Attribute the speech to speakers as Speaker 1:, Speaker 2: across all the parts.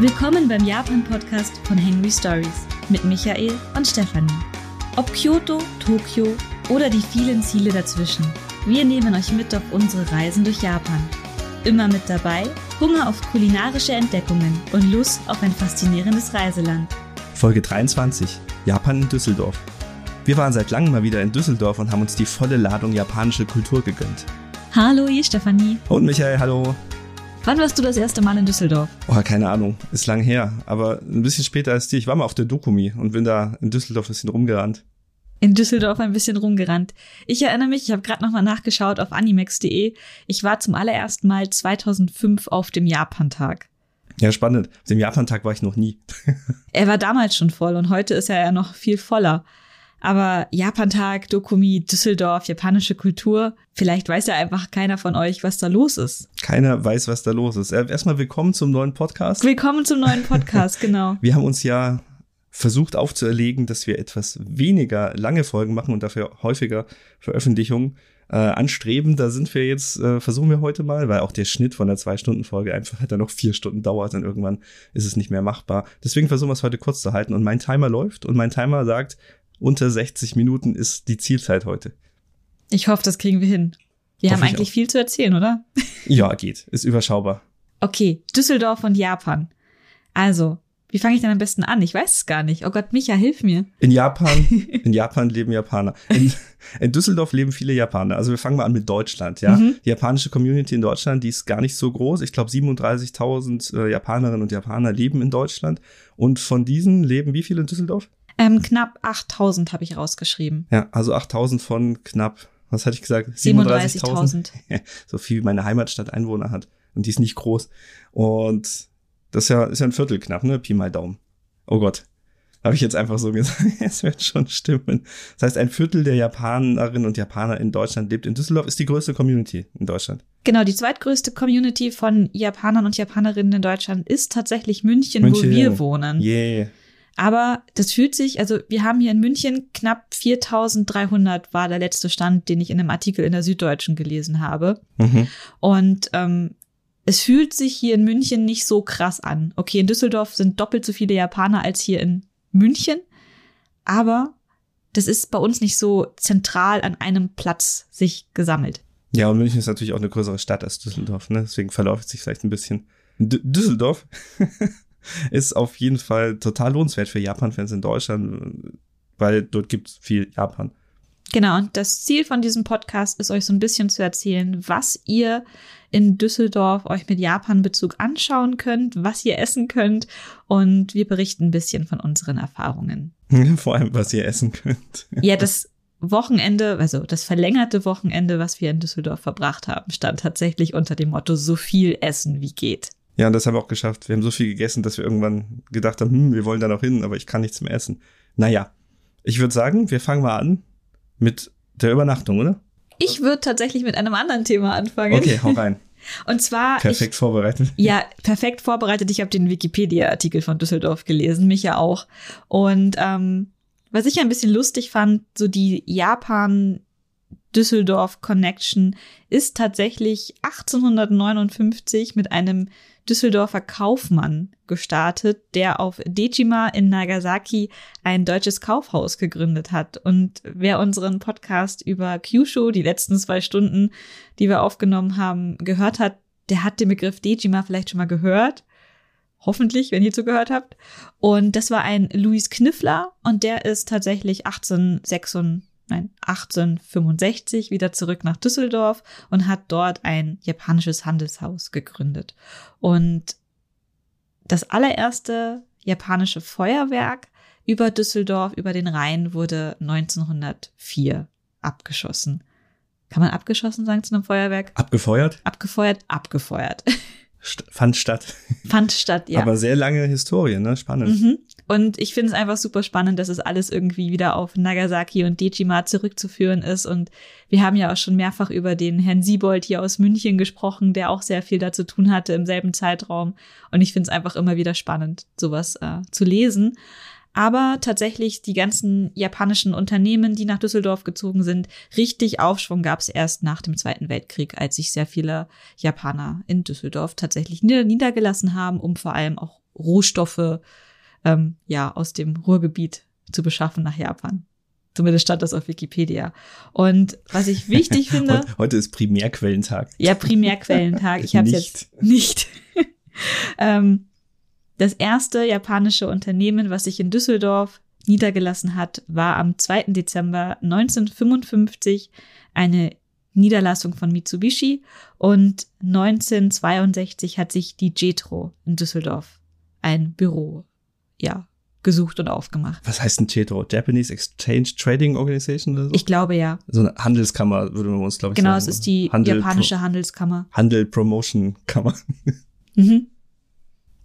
Speaker 1: Willkommen beim Japan-Podcast von Henry Stories mit Michael und Stefanie. Ob Kyoto, Tokio oder die vielen Ziele dazwischen, wir nehmen euch mit auf unsere Reisen durch Japan. Immer mit dabei Hunger auf kulinarische Entdeckungen und Lust auf ein faszinierendes Reiseland.
Speaker 2: Folge 23 Japan in Düsseldorf. Wir waren seit langem mal wieder in Düsseldorf und haben uns die volle Ladung japanische Kultur gegönnt.
Speaker 1: Hallo, ihr Stefanie.
Speaker 2: Und Michael, hallo.
Speaker 1: Wann warst du das erste Mal in Düsseldorf?
Speaker 2: Oh, keine Ahnung, ist lang her, aber ein bisschen später als dir. Ich war mal auf der Dokumi und bin da in Düsseldorf ein bisschen rumgerannt.
Speaker 1: In Düsseldorf ein bisschen rumgerannt. Ich erinnere mich, ich habe gerade nochmal nachgeschaut auf animex.de. Ich war zum allerersten Mal 2005 auf dem Japantag.
Speaker 2: Ja, spannend. Auf dem Japantag war ich noch nie.
Speaker 1: er war damals schon voll und heute ist er ja noch viel voller. Aber Japantag, Dokumi, Düsseldorf, japanische Kultur, vielleicht weiß ja einfach keiner von euch, was da los ist.
Speaker 2: Keiner weiß, was da los ist. Äh, erstmal willkommen zum neuen Podcast.
Speaker 1: Willkommen zum neuen Podcast, genau.
Speaker 2: Wir haben uns ja versucht aufzuerlegen, dass wir etwas weniger lange Folgen machen und dafür häufiger Veröffentlichungen äh, anstreben. Da sind wir jetzt, äh, versuchen wir heute mal, weil auch der Schnitt von der Zwei-Stunden-Folge einfach dann noch vier Stunden dauert und irgendwann ist es nicht mehr machbar. Deswegen versuchen wir es heute kurz zu halten und mein Timer läuft und mein Timer sagt, unter 60 Minuten ist die Zielzeit heute.
Speaker 1: Ich hoffe, das kriegen wir hin. Wir Hoff haben eigentlich viel zu erzählen, oder?
Speaker 2: Ja, geht. Ist überschaubar.
Speaker 1: Okay, Düsseldorf und Japan. Also, wie fange ich denn am besten an? Ich weiß es gar nicht. Oh Gott, Micha, hilf mir.
Speaker 2: In Japan, in Japan leben Japaner. In, in, Düsseldorf leben viele Japaner. Also wir fangen mal an mit Deutschland, ja. Mhm. Die japanische Community in Deutschland, die ist gar nicht so groß. Ich glaube 37.000 äh, Japanerinnen und Japaner leben in Deutschland. Und von diesen leben wie viele in Düsseldorf?
Speaker 1: Ähm, knapp 8000 habe ich rausgeschrieben.
Speaker 2: Ja, also 8000 von knapp, was hatte ich gesagt?
Speaker 1: 37.000. 37
Speaker 2: so viel wie meine Heimatstadt Einwohner hat. Und die ist nicht groß. Und das ist ja, ist ja ein Viertel knapp, ne? Pi mal Daumen. Oh Gott. Habe ich jetzt einfach so gesagt. es wird schon stimmen. Das heißt, ein Viertel der Japanerinnen und Japaner in Deutschland lebt in Düsseldorf, ist die größte Community in Deutschland.
Speaker 1: Genau, die zweitgrößte Community von Japanern und Japanerinnen in Deutschland ist tatsächlich München, München. wo wir wohnen.
Speaker 2: Yeah.
Speaker 1: Aber das fühlt sich, also wir haben hier in München knapp 4300 war der letzte Stand, den ich in einem Artikel in der Süddeutschen gelesen habe. Mhm. Und ähm, es fühlt sich hier in München nicht so krass an. Okay, in Düsseldorf sind doppelt so viele Japaner als hier in München, aber das ist bei uns nicht so zentral an einem Platz sich gesammelt.
Speaker 2: Ja, und München ist natürlich auch eine größere Stadt als Düsseldorf, ne? Deswegen verläuft es sich vielleicht ein bisschen. D Düsseldorf ist auf jeden Fall total lohnenswert für Japan-Fans in Deutschland, weil dort gibt es viel Japan.
Speaker 1: Genau, und das Ziel von diesem Podcast ist euch so ein bisschen zu erzählen, was ihr in Düsseldorf euch mit Japan-Bezug anschauen könnt, was ihr essen könnt und wir berichten ein bisschen von unseren Erfahrungen.
Speaker 2: Vor allem, was ihr essen könnt.
Speaker 1: Ja, das Wochenende, also das verlängerte Wochenende, was wir in Düsseldorf verbracht haben, stand tatsächlich unter dem Motto so viel essen wie geht.
Speaker 2: Ja, und das haben wir auch geschafft. Wir haben so viel gegessen, dass wir irgendwann gedacht haben, hm, wir wollen da noch hin, aber ich kann nichts mehr essen. Naja, ich würde sagen, wir fangen mal an mit der Übernachtung, oder?
Speaker 1: Ich würde tatsächlich mit einem anderen Thema anfangen.
Speaker 2: Okay, hau rein.
Speaker 1: Und zwar.
Speaker 2: Perfekt
Speaker 1: ich,
Speaker 2: vorbereitet.
Speaker 1: Ja, perfekt vorbereitet. Ich habe den Wikipedia-Artikel von Düsseldorf gelesen, mich ja auch. Und ähm, was ich ein bisschen lustig fand, so die Japan Düsseldorf Connection ist tatsächlich 1859 mit einem Düsseldorfer Kaufmann gestartet, der auf Dejima in Nagasaki ein deutsches Kaufhaus gegründet hat. Und wer unseren Podcast über Kyushu, die letzten zwei Stunden, die wir aufgenommen haben, gehört hat, der hat den Begriff Dejima vielleicht schon mal gehört. Hoffentlich, wenn ihr zugehört habt. Und das war ein Louis Kniffler und der ist tatsächlich 1896 nein, 1865 wieder zurück nach Düsseldorf und hat dort ein japanisches Handelshaus gegründet. Und das allererste japanische Feuerwerk über Düsseldorf, über den Rhein, wurde 1904 abgeschossen. Kann man abgeschossen sagen zu einem Feuerwerk?
Speaker 2: Abgefeuert?
Speaker 1: Abgefeuert, abgefeuert.
Speaker 2: St fand statt.
Speaker 1: Fand statt, ja.
Speaker 2: Aber sehr lange Historie, ne? Spannend. Mhm.
Speaker 1: Und ich finde es einfach super spannend, dass es alles irgendwie wieder auf Nagasaki und Dejima zurückzuführen ist. Und wir haben ja auch schon mehrfach über den Herrn Siebold hier aus München gesprochen, der auch sehr viel dazu tun hatte im selben Zeitraum. Und ich finde es einfach immer wieder spannend, sowas äh, zu lesen. Aber tatsächlich die ganzen japanischen Unternehmen, die nach Düsseldorf gezogen sind, richtig Aufschwung gab es erst nach dem Zweiten Weltkrieg, als sich sehr viele Japaner in Düsseldorf tatsächlich niedergelassen haben, um vor allem auch Rohstoffe ähm, ja aus dem Ruhrgebiet zu beschaffen nach Japan. Zumindest stand das auf Wikipedia. Und was ich wichtig finde.
Speaker 2: heute, heute ist Primärquellentag.
Speaker 1: Ja, Primärquellentag. Ich habe es jetzt nicht. ähm, das erste japanische Unternehmen, was sich in Düsseldorf niedergelassen hat, war am 2. Dezember 1955 eine Niederlassung von Mitsubishi und 1962 hat sich die Jetro in Düsseldorf ein Büro, ja, gesucht und aufgemacht.
Speaker 2: Was heißt ein JETRO? Japanese Exchange Trading Organization oder so?
Speaker 1: Ich glaube ja.
Speaker 2: So eine Handelskammer würde man uns, glaube ich,
Speaker 1: genau,
Speaker 2: sagen.
Speaker 1: Genau, es ist die
Speaker 2: Handel
Speaker 1: japanische
Speaker 2: Pro
Speaker 1: Handelskammer.
Speaker 2: Handel Promotion Kammer.
Speaker 1: Mhm.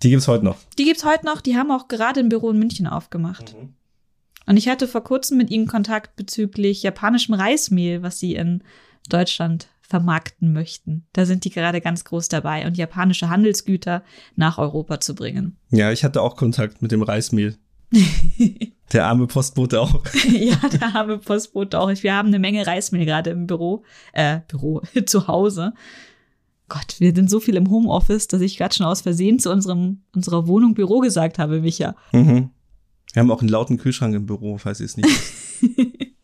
Speaker 2: Die gibt's heute noch.
Speaker 1: Die gibt's heute noch. Die haben auch gerade ein Büro in München aufgemacht. Mhm. Und ich hatte vor kurzem mit ihnen Kontakt bezüglich japanischem Reismehl, was sie in Deutschland vermarkten möchten. Da sind die gerade ganz groß dabei und japanische Handelsgüter nach Europa zu bringen.
Speaker 2: Ja, ich hatte auch Kontakt mit dem Reismehl. der arme Postbote auch.
Speaker 1: ja, der arme Postbote auch. Wir haben eine Menge Reismehl gerade im Büro, äh, Büro, zu Hause. Gott, wir sind so viel im Homeoffice, dass ich gerade schon aus Versehen zu unserem, unserer Wohnung Büro gesagt habe, Micha.
Speaker 2: Mhm. Wir haben auch einen lauten Kühlschrank im Büro, falls ihr es nicht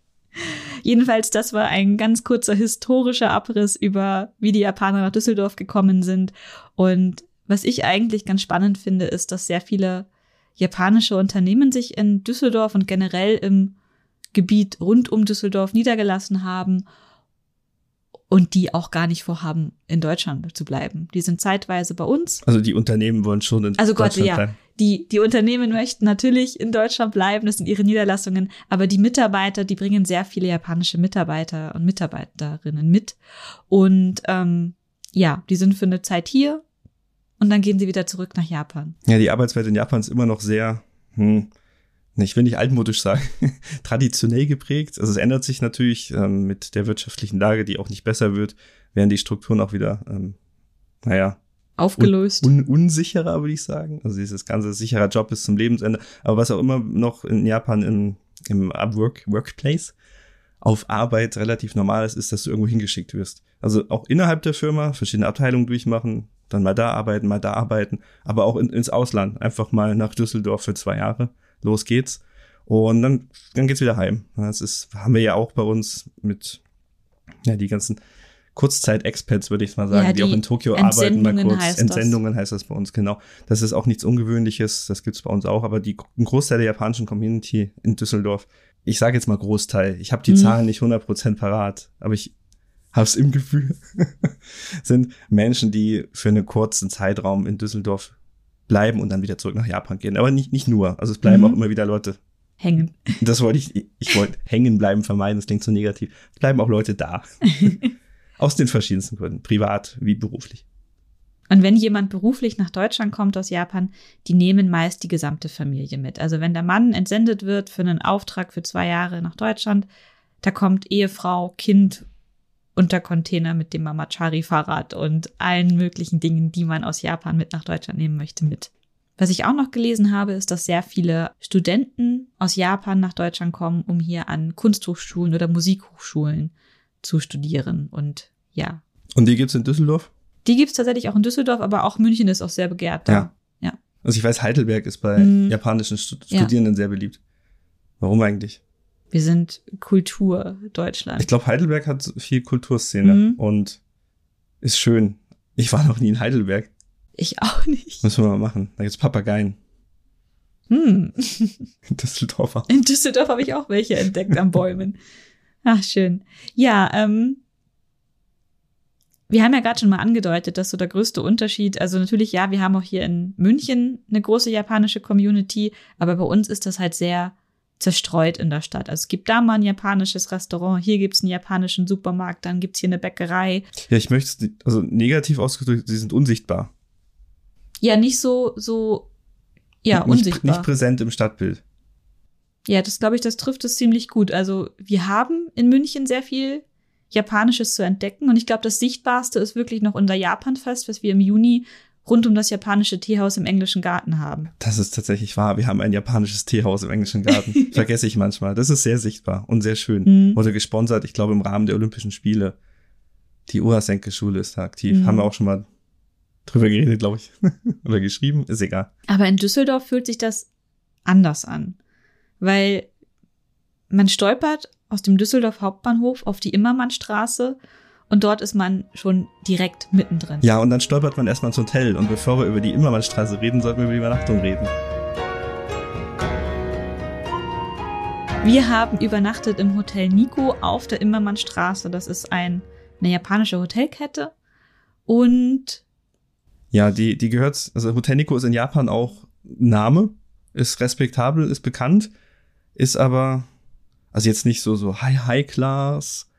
Speaker 1: Jedenfalls, das war ein ganz kurzer historischer Abriss über, wie die Japaner nach Düsseldorf gekommen sind. Und was ich eigentlich ganz spannend finde, ist, dass sehr viele japanische Unternehmen sich in Düsseldorf und generell im Gebiet rund um Düsseldorf niedergelassen haben und die auch gar nicht vorhaben, in Deutschland zu bleiben. Die sind zeitweise bei uns.
Speaker 2: Also die Unternehmen wollen schon in
Speaker 1: also
Speaker 2: Deutschland
Speaker 1: Gott, ja,
Speaker 2: bleiben.
Speaker 1: Die, die Unternehmen möchten natürlich in Deutschland bleiben, das sind ihre Niederlassungen, aber die Mitarbeiter, die bringen sehr viele japanische Mitarbeiter und Mitarbeiterinnen mit. Und ähm, ja, die sind für eine Zeit hier und dann gehen sie wieder zurück nach Japan.
Speaker 2: Ja, die Arbeitswelt in Japan ist immer noch sehr, hm, ich will nicht altmodisch sagen, traditionell geprägt. Also es ändert sich natürlich ähm, mit der wirtschaftlichen Lage, die auch nicht besser wird, werden die Strukturen auch wieder, ähm, naja,
Speaker 1: aufgelöst.
Speaker 2: Un, un, unsicherer, würde ich sagen. Also dieses ganze sicherer Job bis zum Lebensende. Aber was auch immer noch in Japan im, im Work, Workplace auf Arbeit relativ normal ist, ist, dass du irgendwo hingeschickt wirst. Also auch innerhalb der Firma verschiedene Abteilungen durchmachen, dann mal da arbeiten, mal da arbeiten, aber auch in, ins Ausland, einfach mal nach Düsseldorf für zwei Jahre. Los geht's. Und dann, dann geht's wieder heim. Das ist, haben wir ja auch bei uns mit, ja, die ganzen Kurzzeit-Expats, würde ich mal sagen, ja, die, die, auch in Tokio arbeiten, mal kurz. Heißt Entsendungen das. heißt das bei uns, genau. Das ist auch nichts Ungewöhnliches, das gibt's bei uns auch, aber die, ein Großteil der japanischen Community in Düsseldorf, ich sage jetzt mal Großteil, ich habe die hm. Zahlen nicht 100% parat, aber ich hab's im Gefühl, sind Menschen, die für einen kurzen Zeitraum in Düsseldorf bleiben und dann wieder zurück nach Japan gehen. Aber nicht, nicht nur, also es bleiben mhm. auch immer wieder Leute
Speaker 1: hängen.
Speaker 2: Das wollte ich, ich wollte hängen bleiben vermeiden, das klingt so negativ. Es bleiben auch Leute da. Aus den verschiedensten Gründen, privat wie beruflich.
Speaker 1: Und wenn jemand beruflich nach Deutschland kommt aus Japan, die nehmen meist die gesamte Familie mit. Also wenn der Mann entsendet wird für einen Auftrag für zwei Jahre nach Deutschland, da kommt Ehefrau, Kind und der Container mit dem Mamachari-Fahrrad und allen möglichen Dingen, die man aus Japan mit nach Deutschland nehmen möchte, mit. Was ich auch noch gelesen habe, ist, dass sehr viele Studenten aus Japan nach Deutschland kommen, um hier an Kunsthochschulen oder Musikhochschulen zu studieren. Und ja.
Speaker 2: Und die gibt's in Düsseldorf?
Speaker 1: Die gibt's tatsächlich auch in Düsseldorf, aber auch München ist auch sehr begehrt. Da.
Speaker 2: Ja. ja. Also ich weiß, Heidelberg ist bei mhm. japanischen Stud Studierenden ja. sehr beliebt. Warum eigentlich?
Speaker 1: Wir sind Kultur Deutschland.
Speaker 2: Ich glaube, Heidelberg hat viel Kulturszene mhm. und ist schön. Ich war noch nie in Heidelberg.
Speaker 1: Ich auch nicht.
Speaker 2: Müssen wir mal machen. Da gibt's Papageien.
Speaker 1: Hm.
Speaker 2: In Düsseldorf. Auch.
Speaker 1: In Düsseldorf habe ich auch welche entdeckt am Bäumen. Ach, schön. Ja, ähm, wir haben ja gerade schon mal angedeutet, dass so der größte Unterschied, also natürlich, ja, wir haben auch hier in München eine große japanische Community, aber bei uns ist das halt sehr zerstreut in der Stadt. Also es gibt da mal ein japanisches Restaurant, hier gibt's einen japanischen Supermarkt, dann gibt's hier eine Bäckerei.
Speaker 2: Ja, ich möchte es, also negativ ausgedrückt, sie sind unsichtbar.
Speaker 1: Ja, nicht so, so, ja,
Speaker 2: nicht,
Speaker 1: unsichtbar.
Speaker 2: Nicht präsent im Stadtbild.
Speaker 1: Ja, das glaube ich, das trifft es ziemlich gut. Also wir haben in München sehr viel Japanisches zu entdecken und ich glaube, das Sichtbarste ist wirklich noch unser Japanfest, was wir im Juni rund um das japanische Teehaus im englischen Garten haben.
Speaker 2: Das ist tatsächlich wahr. Wir haben ein japanisches Teehaus im englischen Garten. Vergesse ich manchmal. Das ist sehr sichtbar und sehr schön. Mhm. Wurde gesponsert, ich glaube, im Rahmen der Olympischen Spiele. Die Urasenke-Schule ist da aktiv. Mhm. Haben wir auch schon mal drüber geredet, glaube ich. Oder geschrieben, ist egal.
Speaker 1: Aber in Düsseldorf fühlt sich das anders an. Weil man stolpert aus dem Düsseldorf Hauptbahnhof auf die Immermannstraße und dort ist man schon direkt mittendrin.
Speaker 2: Ja, und dann stolpert man erstmal ins Hotel. Und bevor wir über die Immermannstraße reden, sollten wir über die Übernachtung reden.
Speaker 1: Wir haben übernachtet im Hotel Nico auf der Immermannstraße. Das ist ein, eine japanische Hotelkette. Und
Speaker 2: ja, die, die gehört, also Hotel Nico ist in Japan auch Name, ist respektabel, ist bekannt, ist aber, also jetzt nicht so, so High, High Class,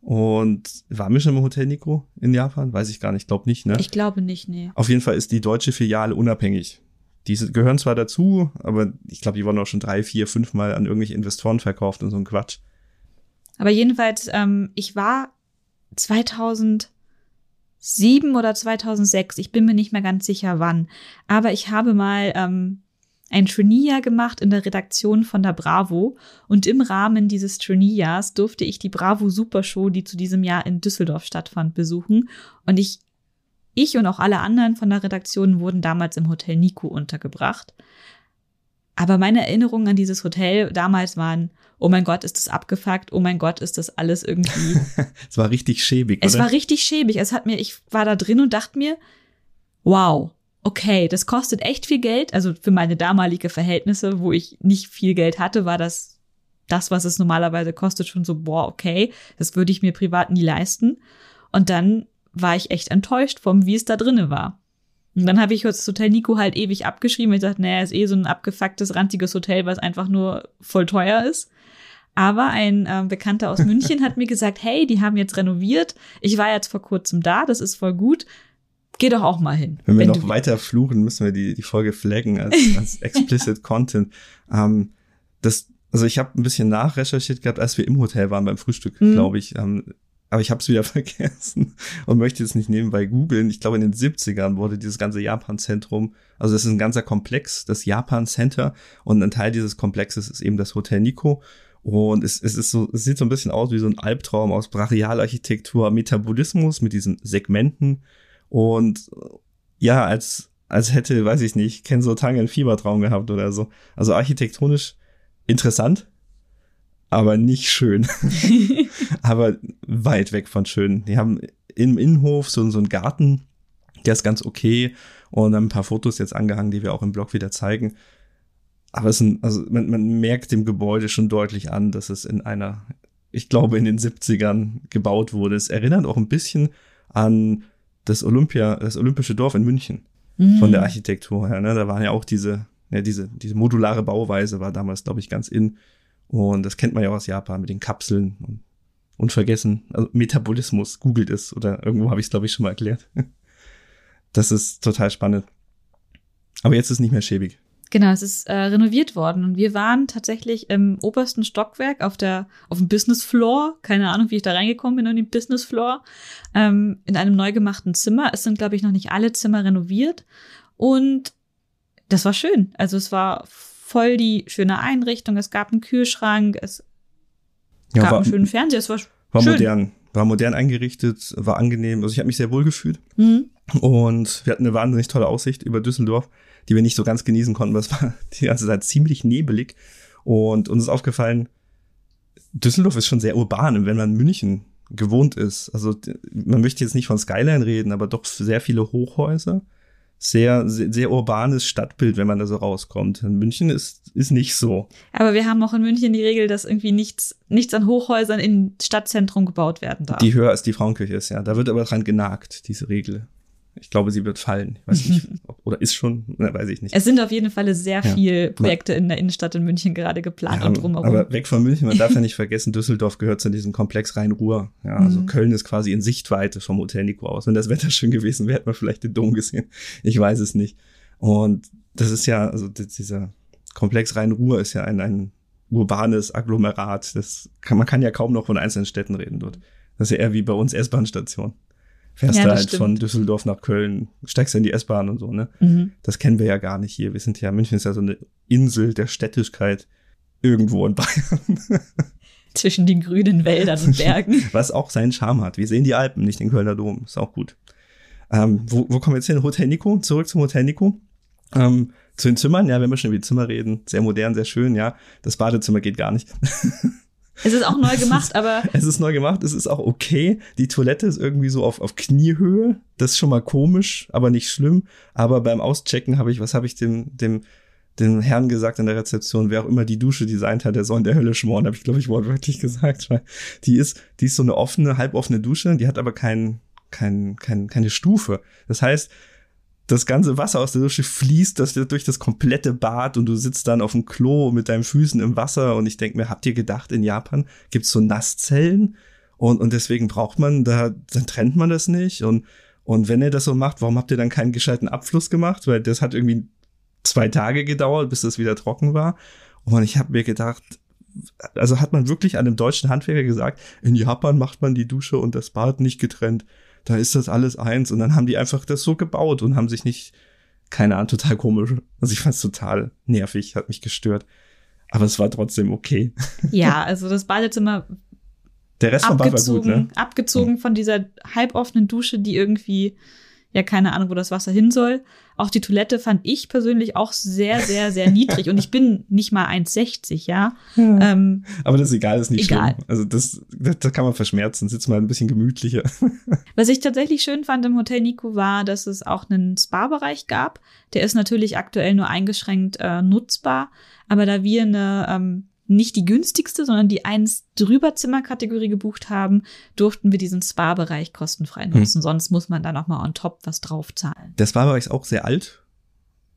Speaker 2: und waren wir schon im Hotel Nico in Japan? Weiß ich gar nicht, glaube nicht, ne?
Speaker 1: Ich glaube nicht, nee.
Speaker 2: Auf jeden Fall ist die deutsche Filiale unabhängig. Diese gehören zwar dazu, aber ich glaube, die wurden auch schon drei, vier, fünf Mal an irgendwelche Investoren verkauft und so ein Quatsch.
Speaker 1: Aber jedenfalls, ähm, ich war 2007 oder 2006, ich bin mir nicht mehr ganz sicher wann, aber ich habe mal ähm, ein Trainee-Jahr gemacht in der Redaktion von der Bravo und im Rahmen dieses Trainee-Jahrs durfte ich die Bravo Supershow, die zu diesem Jahr in Düsseldorf stattfand, besuchen und ich ich und auch alle anderen von der Redaktion wurden damals im Hotel Nico untergebracht. Aber meine Erinnerungen an dieses Hotel damals waren, oh mein Gott, ist das abgefuckt, oh mein Gott, ist das alles irgendwie.
Speaker 2: es war richtig schäbig,
Speaker 1: Es war richtig schäbig. Es hat mir, ich war da drin und dachte mir, wow, okay, das kostet echt viel Geld. Also für meine damalige Verhältnisse, wo ich nicht viel Geld hatte, war das das, was es normalerweise kostet, schon so, boah, okay, das würde ich mir privat nie leisten. Und dann war ich echt enttäuscht vom, wie es da drinnen war. Und dann habe ich das Hotel Nico halt ewig abgeschrieben. Ich dachte, naja, ist eh so ein abgefucktes, rantiges Hotel, was einfach nur voll teuer ist. Aber ein äh, Bekannter aus München hat mir gesagt, hey, die haben jetzt renoviert. Ich war jetzt vor kurzem da, das ist voll gut. Geh doch auch mal hin.
Speaker 2: Wenn wir noch weiter fluchen, müssen wir die, die Folge flaggen als, als explicit Content. Ähm, das, also ich habe ein bisschen nachrecherchiert gehabt, als wir im Hotel waren beim Frühstück, mhm. glaube ich. Ähm, aber ich habe es wieder vergessen und möchte jetzt nicht nebenbei googeln. Ich glaube, in den 70ern wurde dieses ganze Japan-Zentrum, also das ist ein ganzer Komplex, das Japan-Center und ein Teil dieses Komplexes ist eben das Hotel Nico. Und es, es ist so, es sieht so ein bisschen aus wie so ein Albtraum aus Brachialarchitektur, Metabolismus mit diesen Segmenten und ja, als, als hätte, weiß ich nicht, Kenzo Tang einen Fiebertraum gehabt oder so. Also architektonisch interessant, aber nicht schön. aber weit weg von schön. Die haben im Innenhof so, so einen Garten, der ist ganz okay und ein paar Fotos jetzt angehangen, die wir auch im Blog wieder zeigen. Aber es sind, also man, man merkt dem Gebäude schon deutlich an, dass es in einer, ich glaube, in den 70ern gebaut wurde. Es erinnert auch ein bisschen an das Olympia, das Olympische Dorf in München mhm. von der Architektur her. Ne? Da waren ja auch diese, ja, diese, diese modulare Bauweise war damals, glaube ich, ganz in. Und das kennt man ja auch aus Japan mit den Kapseln und unvergessen. Also Metabolismus, googelt es oder irgendwo habe ich es, glaube ich, schon mal erklärt. Das ist total spannend. Aber jetzt ist es nicht mehr schäbig.
Speaker 1: Genau, es ist äh, renoviert worden und wir waren tatsächlich im obersten Stockwerk auf der auf dem Business Floor. Keine Ahnung, wie ich da reingekommen bin in den Business Floor ähm, in einem neu gemachten Zimmer. Es sind glaube ich noch nicht alle Zimmer renoviert und das war schön. Also es war voll die schöne Einrichtung. Es gab einen Kühlschrank, es ja, gab war, einen schönen Fernseher. Es war,
Speaker 2: war
Speaker 1: schön.
Speaker 2: modern, war modern eingerichtet, war angenehm. Also ich habe mich sehr wohl gefühlt mhm. und wir hatten eine wahnsinnig tolle Aussicht über Düsseldorf die wir nicht so ganz genießen konnten, weil es war die ganze Zeit ziemlich nebelig. Und uns ist aufgefallen, Düsseldorf ist schon sehr urban, wenn man München gewohnt ist. Also man möchte jetzt nicht von Skyline reden, aber doch sehr viele Hochhäuser. Sehr, sehr, sehr urbanes Stadtbild, wenn man da so rauskommt. In München ist, ist nicht so.
Speaker 1: Aber wir haben auch in München die Regel, dass irgendwie nichts, nichts an Hochhäusern im Stadtzentrum gebaut werden darf.
Speaker 2: Die höher als die Frauenkirche ist, ja. Da wird aber dran genagt, diese Regel. Ich glaube, sie wird fallen. Ich weiß nicht, ob, oder ist schon, na, weiß ich nicht.
Speaker 1: Es sind auf jeden Fall sehr ja. viele Projekte in der Innenstadt in München gerade geplant ja, und drumherum.
Speaker 2: Aber weg von München, man darf ja nicht vergessen, Düsseldorf gehört zu diesem Komplex Rhein-Ruhr. Ja, also mhm. Köln ist quasi in Sichtweite vom Hotel Nico aus. Wenn das Wetter schön gewesen wäre, hätte man vielleicht den Dom gesehen. Ich weiß es nicht. Und das ist ja, also dieser Komplex Rhein-Ruhr ist ja ein, ein urbanes Agglomerat. Das kann, man kann ja kaum noch von einzelnen Städten reden dort. Das ist ja eher wie bei uns S-Bahn-Station fährst ja, du halt stimmt. von Düsseldorf nach Köln, steigst in die S-Bahn und so, ne? Mhm. Das kennen wir ja gar nicht hier. Wir sind ja, München ist ja so eine Insel der Städtigkeit irgendwo in Bayern.
Speaker 1: Zwischen den grünen Wäldern und Bergen.
Speaker 2: Was auch seinen Charme hat. Wir sehen die Alpen, nicht den Kölner Dom. Ist auch gut. Ähm, wo, wo kommen wir jetzt hin? Hotel Nico, zurück zum Hotel Nico. Ähm, zu den Zimmern, ja, wenn wir schon über die Zimmer reden, sehr modern, sehr schön, ja. Das Badezimmer geht gar nicht.
Speaker 1: Es ist auch neu gemacht, aber.
Speaker 2: es ist neu gemacht, es ist auch okay. Die Toilette ist irgendwie so auf, auf Kniehöhe. Das ist schon mal komisch, aber nicht schlimm. Aber beim Auschecken habe ich, was habe ich dem, dem, dem Herrn gesagt in der Rezeption, wer auch immer die Dusche designt hat, der soll in der Hölle schmoren, habe ich, glaube ich, wortwörtlich gesagt. Weil die ist, die ist so eine offene, halboffene Dusche, die hat aber kein, kein, kein, keine Stufe. Das heißt, das ganze Wasser aus der Dusche fließt das durch das komplette Bad und du sitzt dann auf dem Klo mit deinen Füßen im Wasser und ich denke mir, habt ihr gedacht, in Japan gibt's so Nasszellen? Und, und deswegen braucht man da, dann trennt man das nicht. Und, und wenn ihr das so macht, warum habt ihr dann keinen gescheiten Abfluss gemacht? Weil das hat irgendwie zwei Tage gedauert, bis das wieder trocken war. Und ich habe mir gedacht, also hat man wirklich einem deutschen Handwerker gesagt, in Japan macht man die Dusche und das Bad nicht getrennt da ist das alles eins. Und dann haben die einfach das so gebaut und haben sich nicht, keine Ahnung, total komisch. Also ich fand es total nervig, hat mich gestört. Aber es war trotzdem okay.
Speaker 1: Ja, also das Badezimmer.
Speaker 2: Der Rest vom Bad war gut, ne?
Speaker 1: Abgezogen von dieser halboffenen Dusche, die irgendwie ja keine Ahnung, wo das Wasser hin soll. Auch die Toilette fand ich persönlich auch sehr, sehr, sehr niedrig. Und ich bin nicht mal 1,60, ja.
Speaker 2: ja. Ähm, Aber das ist egal, das ist nicht egal. schlimm. Also das, das, das kann man verschmerzen. Sitzt mal ein bisschen gemütlicher.
Speaker 1: Was ich tatsächlich schön fand im Hotel Nico war, dass es auch einen Spa-Bereich gab. Der ist natürlich aktuell nur eingeschränkt äh, nutzbar. Aber da wir eine ähm, nicht die günstigste, sondern die eins drüber Zimmerkategorie gebucht haben, durften wir diesen Spa-Bereich kostenfrei hm. nutzen. Hm. Sonst muss man da noch mal on top was draufzahlen.
Speaker 2: Der Spa-Bereich ist auch sehr alt,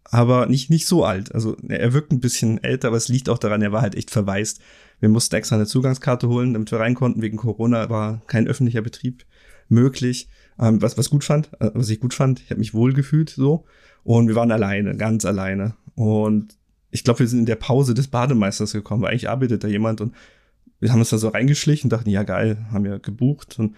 Speaker 2: aber nicht, nicht so alt. Also er wirkt ein bisschen älter, aber es liegt auch daran, er war halt echt verwaist. Wir mussten extra eine Zugangskarte holen, damit wir rein konnten. Wegen Corona war kein öffentlicher Betrieb möglich. Ähm, was, was gut fand, äh, was ich gut fand, ich habe mich wohl gefühlt so. Und wir waren alleine, ganz alleine. Und ich glaube, wir sind in der Pause des Bademeisters gekommen, weil eigentlich arbeitet da jemand und wir haben uns da so reingeschlichen und dachten, ja geil, haben wir gebucht und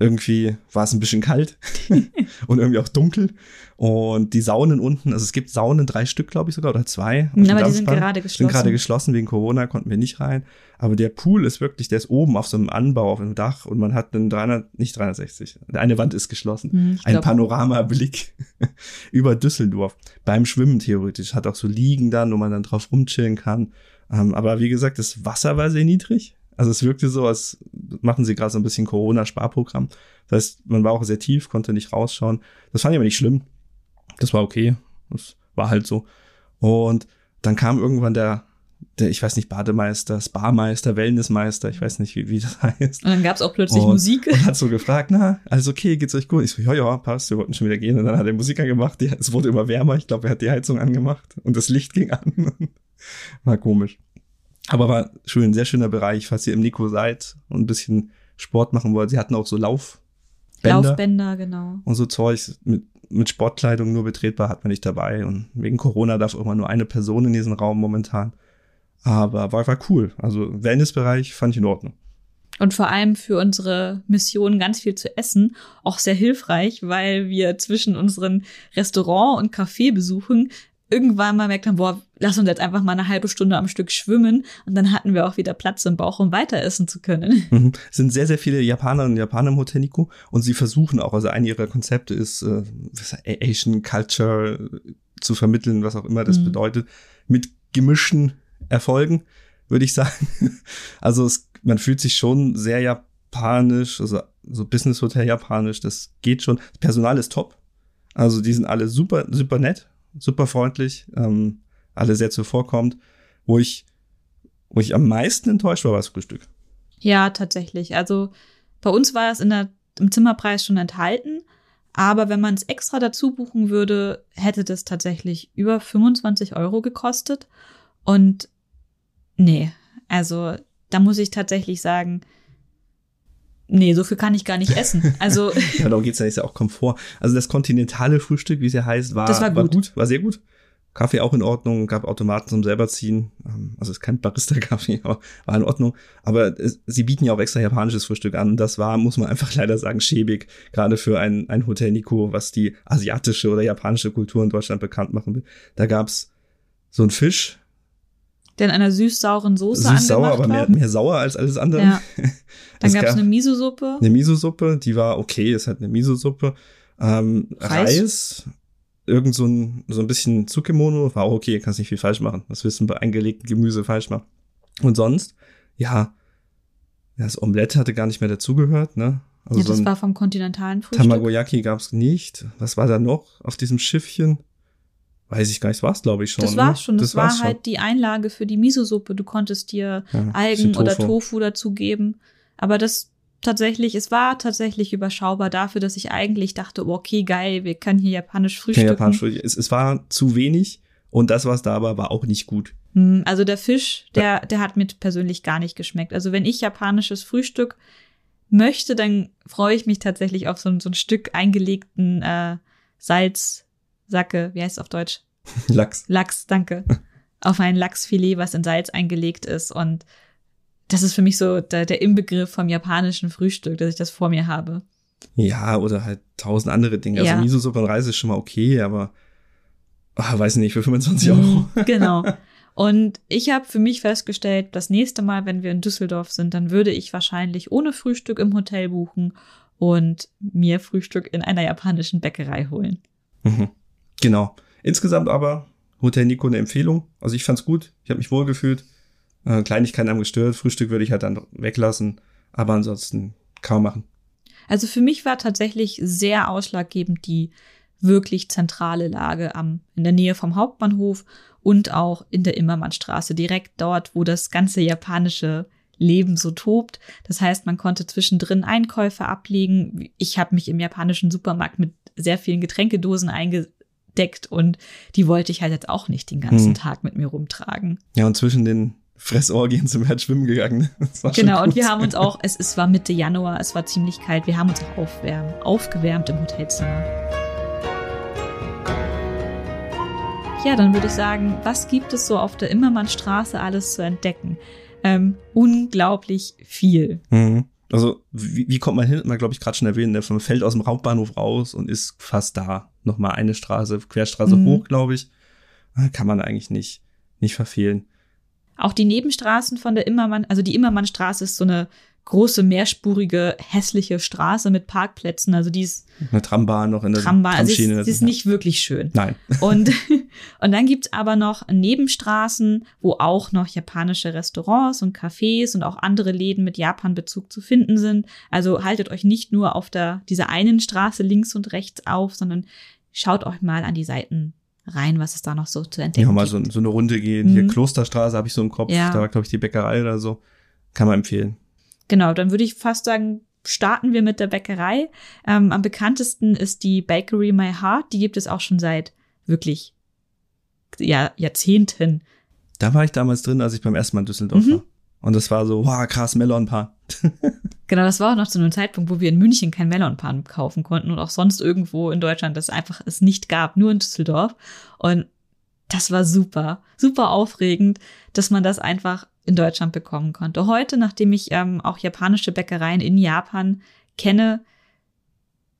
Speaker 2: irgendwie war es ein bisschen kalt und irgendwie auch dunkel. Und die Saunen unten, also es gibt Saunen, drei Stück, glaube ich sogar, oder zwei.
Speaker 1: Ja, aber die sind gerade geschlossen.
Speaker 2: Sind gerade geschlossen, wegen Corona konnten wir nicht rein. Aber der Pool ist wirklich, der ist oben auf so einem Anbau, auf einem Dach und man hat einen 300, nicht 360, eine Wand ist geschlossen. Hm, ein Panoramablick über Düsseldorf. Beim Schwimmen theoretisch. Hat auch so Liegen dann, wo man dann drauf rumchillen kann. Ähm, aber wie gesagt, das Wasser war sehr niedrig. Also es wirkte so, als machen sie gerade so ein bisschen Corona-Sparprogramm. Das heißt, man war auch sehr tief, konnte nicht rausschauen. Das fand ich aber nicht schlimm. Das war okay. Das war halt so. Und dann kam irgendwann der, der ich weiß nicht, Bademeister, Sparmeister, Wellnessmeister, ich weiß nicht, wie, wie das heißt.
Speaker 1: Und dann gab es auch plötzlich und, Musik.
Speaker 2: Und hat so gefragt, na, alles okay, geht's euch gut? Ich so, ja, ja, passt, wir wollten schon wieder gehen. Und dann hat er Musik angemacht, die, es wurde immer wärmer, ich glaube, er hat die Heizung angemacht und das Licht ging an. war komisch. Aber war schön, sehr schöner Bereich, falls ihr im Nico seid und ein bisschen Sport machen wollt. Sie hatten auch so Laufbänder.
Speaker 1: Laufbänder, genau.
Speaker 2: Und so Zeug mit, mit Sportkleidung nur betretbar hat man nicht dabei. Und wegen Corona darf immer nur eine Person in diesen Raum momentan. Aber war, war cool. Also Wellnessbereich fand ich in Ordnung.
Speaker 1: Und vor allem für unsere Mission ganz viel zu essen auch sehr hilfreich, weil wir zwischen unseren Restaurant- und Kaffeebesuchen irgendwann mal merkt haben, boah, lass uns jetzt einfach mal eine halbe Stunde am Stück schwimmen und dann hatten wir auch wieder Platz im Bauch, um weiter essen zu können.
Speaker 2: Mhm. Es sind sehr, sehr viele Japanerinnen und Japaner im Hotel Nico und sie versuchen auch, also ein ihrer Konzepte ist, äh, Asian Culture zu vermitteln, was auch immer das mhm. bedeutet, mit gemischten Erfolgen, würde ich sagen. Also es, man fühlt sich schon sehr japanisch, also so Business Hotel japanisch, das geht schon. Das Personal ist top. Also die sind alle super, super nett super freundlich, ähm, alle sehr zuvorkommt. Wo ich, wo ich am meisten enttäuscht war, war das Frühstück.
Speaker 1: Ja, tatsächlich. Also bei uns war es in der, im Zimmerpreis schon enthalten. Aber wenn man es extra dazu buchen würde, hätte das tatsächlich über 25 Euro gekostet. Und nee, also da muss ich tatsächlich sagen, nee, so viel kann ich gar nicht essen. Also
Speaker 2: ja, darum geht's ja, ist ja auch Komfort. Also das kontinentale Frühstück, wie es ja heißt, war,
Speaker 1: war, gut.
Speaker 2: war gut, war sehr gut. Kaffee auch in Ordnung, gab Automaten zum selber ziehen. Ähm, also es ist kein Barista-Kaffee, aber war in Ordnung. Aber es, sie bieten ja auch extra japanisches Frühstück an. Das war, muss man einfach leider sagen, schäbig. Gerade für ein, ein Hotel Nico, was die asiatische oder japanische Kultur in Deutschland bekannt machen will. Da gab's so ein Fisch,
Speaker 1: der in einer süß-sauren Soße
Speaker 2: Süß-sauer, aber mehr, mehr sauer als alles andere. Ja.
Speaker 1: Dann gab es eine Miso-Suppe.
Speaker 2: Eine Miso-Suppe, die war okay, ist halt eine Miso-Suppe. Ähm,
Speaker 1: Reis?
Speaker 2: Reis, irgend so ein, so ein bisschen Zucchimono, war auch okay, kannst nicht viel falsch machen. Das wirst du bei eingelegten Gemüse falsch machen. Und sonst, ja, das Omelette hatte gar nicht mehr dazugehört, ne? Also
Speaker 1: ja, das
Speaker 2: so
Speaker 1: war vom kontinentalen Frühstück.
Speaker 2: Tamagoyaki gab's nicht. Was war da noch auf diesem Schiffchen? Weiß ich gar nicht, das war's glaube ich schon.
Speaker 1: Das
Speaker 2: ne?
Speaker 1: war's schon. Das,
Speaker 2: war's
Speaker 1: war halt die Einlage für die Miso-Suppe. Du konntest dir
Speaker 2: Ja,
Speaker 1: Algen
Speaker 2: bisschen
Speaker 1: oder
Speaker 2: Tofu.
Speaker 1: Tofu dazugeben. Aber das tatsächlich, es war tatsächlich überschaubar dafür, dass ich eigentlich dachte, oh, okay, geil, wir können hier japanisch frühstücken.
Speaker 2: Japanisch Frühstück. Es, es war zu wenig und das, was da war, war auch nicht gut.
Speaker 1: Hm, Also der Fisch, der, der hat mir persönlich gar nicht geschmeckt. Also wenn ich japanisches Frühstück möchte, dann freue ich mich tatsächlich auf so ein, so ein Stück eingelegten äh, Salzsacke, wie heißt es auf Deutsch?
Speaker 2: Lachs.
Speaker 1: Lachs, danke. auf ein Lachsfilet, was in Salz eingelegt ist. Und das ist für mich so der, der Inbegriff vom japanischen Frühstück, dass ich das vor mir habe.
Speaker 2: Ja, oder halt tausend andere Dinge.
Speaker 1: Ja.
Speaker 2: Also Miso-Suppe und Reis ist schon mal okay, aber ah, weiß nicht, für 25 Euro.
Speaker 1: Mhm, genau. Und ich habe für mich festgestellt, das nächste Mal, wenn wir in Düsseldorf sind, dann würde ich wahrscheinlich ohne Frühstück im Hotel buchen und mir Frühstück in einer japanischen Bäckerei holen.
Speaker 2: Mhm. Genau. Insgesamt aber Hotel Nico eine Empfehlung. Also ich fand's gut, ich habe mich wohl gefühlt. Äh, Kleinigkeiten haben gestört, Frühstück würde ich halt dann weglassen, aber ansonsten kaum machen.
Speaker 1: Also für mich war tatsächlich sehr ausschlaggebend die wirklich zentrale Lage am, in der Nähe vom Hauptbahnhof und auch in der Immermannstraße, direkt dort, wo das ganze japanische Leben so tobt. Das heißt, man konnte zwischendrin Einkäufe ablegen. Ich habe mich im japanischen Supermarkt mit sehr vielen Getränkedosen eingedeckt und die wollte ich halt jetzt auch nicht den ganzen
Speaker 2: Hm.
Speaker 1: Tag mit mir rumtragen.
Speaker 2: Ja, und zwischen den Fressorgien sind wir halt schwimmen gegangen.
Speaker 1: Genau, und wir haben uns auch, es, es war Mitte Januar, es war ziemlich kalt, wir haben uns auch aufwärmen, aufgewärmt im Hotelzimmer. Ja, dann würde ich sagen, was gibt es so auf der Immermannstraße alles zu entdecken? Ähm, unglaublich viel.
Speaker 2: Mhm. Also, wie, wie kommt man hin? Man, glaube ich, gerade schon erwähnt, ne? man fällt aus dem Hauptbahnhof raus und ist fast da. Nochmal eine Straße, Querstraße
Speaker 1: Mhm.
Speaker 2: hoch, glaube ich. Ah, Kann man eigentlich nicht, nicht verfehlen.
Speaker 1: Auch die Nebenstraßen von der Immermann, also die Immermannstraße ist so eine große, mehrspurige, hässliche Straße mit Parkplätzen. Also die ist
Speaker 2: Eine Trambahn noch in der
Speaker 1: Trambahn, also
Speaker 2: Tramschiene.
Speaker 1: ist, ist nicht wirklich schön.
Speaker 2: Nein.
Speaker 1: Und, und dann gibt's aber noch Nebenstraßen, wo auch noch japanische Restaurants und Cafés und auch andere Läden mit Japan-Bezug zu finden sind. Also haltet euch nicht nur auf der, dieser einen Straße links und rechts auf, sondern schaut euch mal an die Seiten rein, was es da noch so zu entdecken
Speaker 2: Ja, mal so,
Speaker 1: gibt.
Speaker 2: so eine Runde gehen. Hier
Speaker 1: Mhm.
Speaker 2: Klosterstraße habe ich so im Kopf.
Speaker 1: Ja.
Speaker 2: Da war, glaube ich, die Bäckerei oder so. Kann man empfehlen.
Speaker 1: Genau, dann würde ich fast sagen, starten wir mit der Bäckerei. Ähm, am bekanntesten ist die Bakery My Heart. Die gibt es auch schon seit wirklich ja, Jahrzehnten.
Speaker 2: Da war ich damals drin, als ich beim ersten Mal in Düsseldorf
Speaker 1: Mhm.
Speaker 2: war. Und das war so, wow, krass, Melonpan.
Speaker 1: Genau, das war auch noch zu einem Zeitpunkt, wo wir in München kein Melonpan kaufen konnten und auch sonst irgendwo in Deutschland das einfach es nicht gab, nur in Düsseldorf. Und das war super, super aufregend, dass man das einfach in Deutschland bekommen konnte. Heute, nachdem ich ähm, auch japanische Bäckereien in Japan kenne,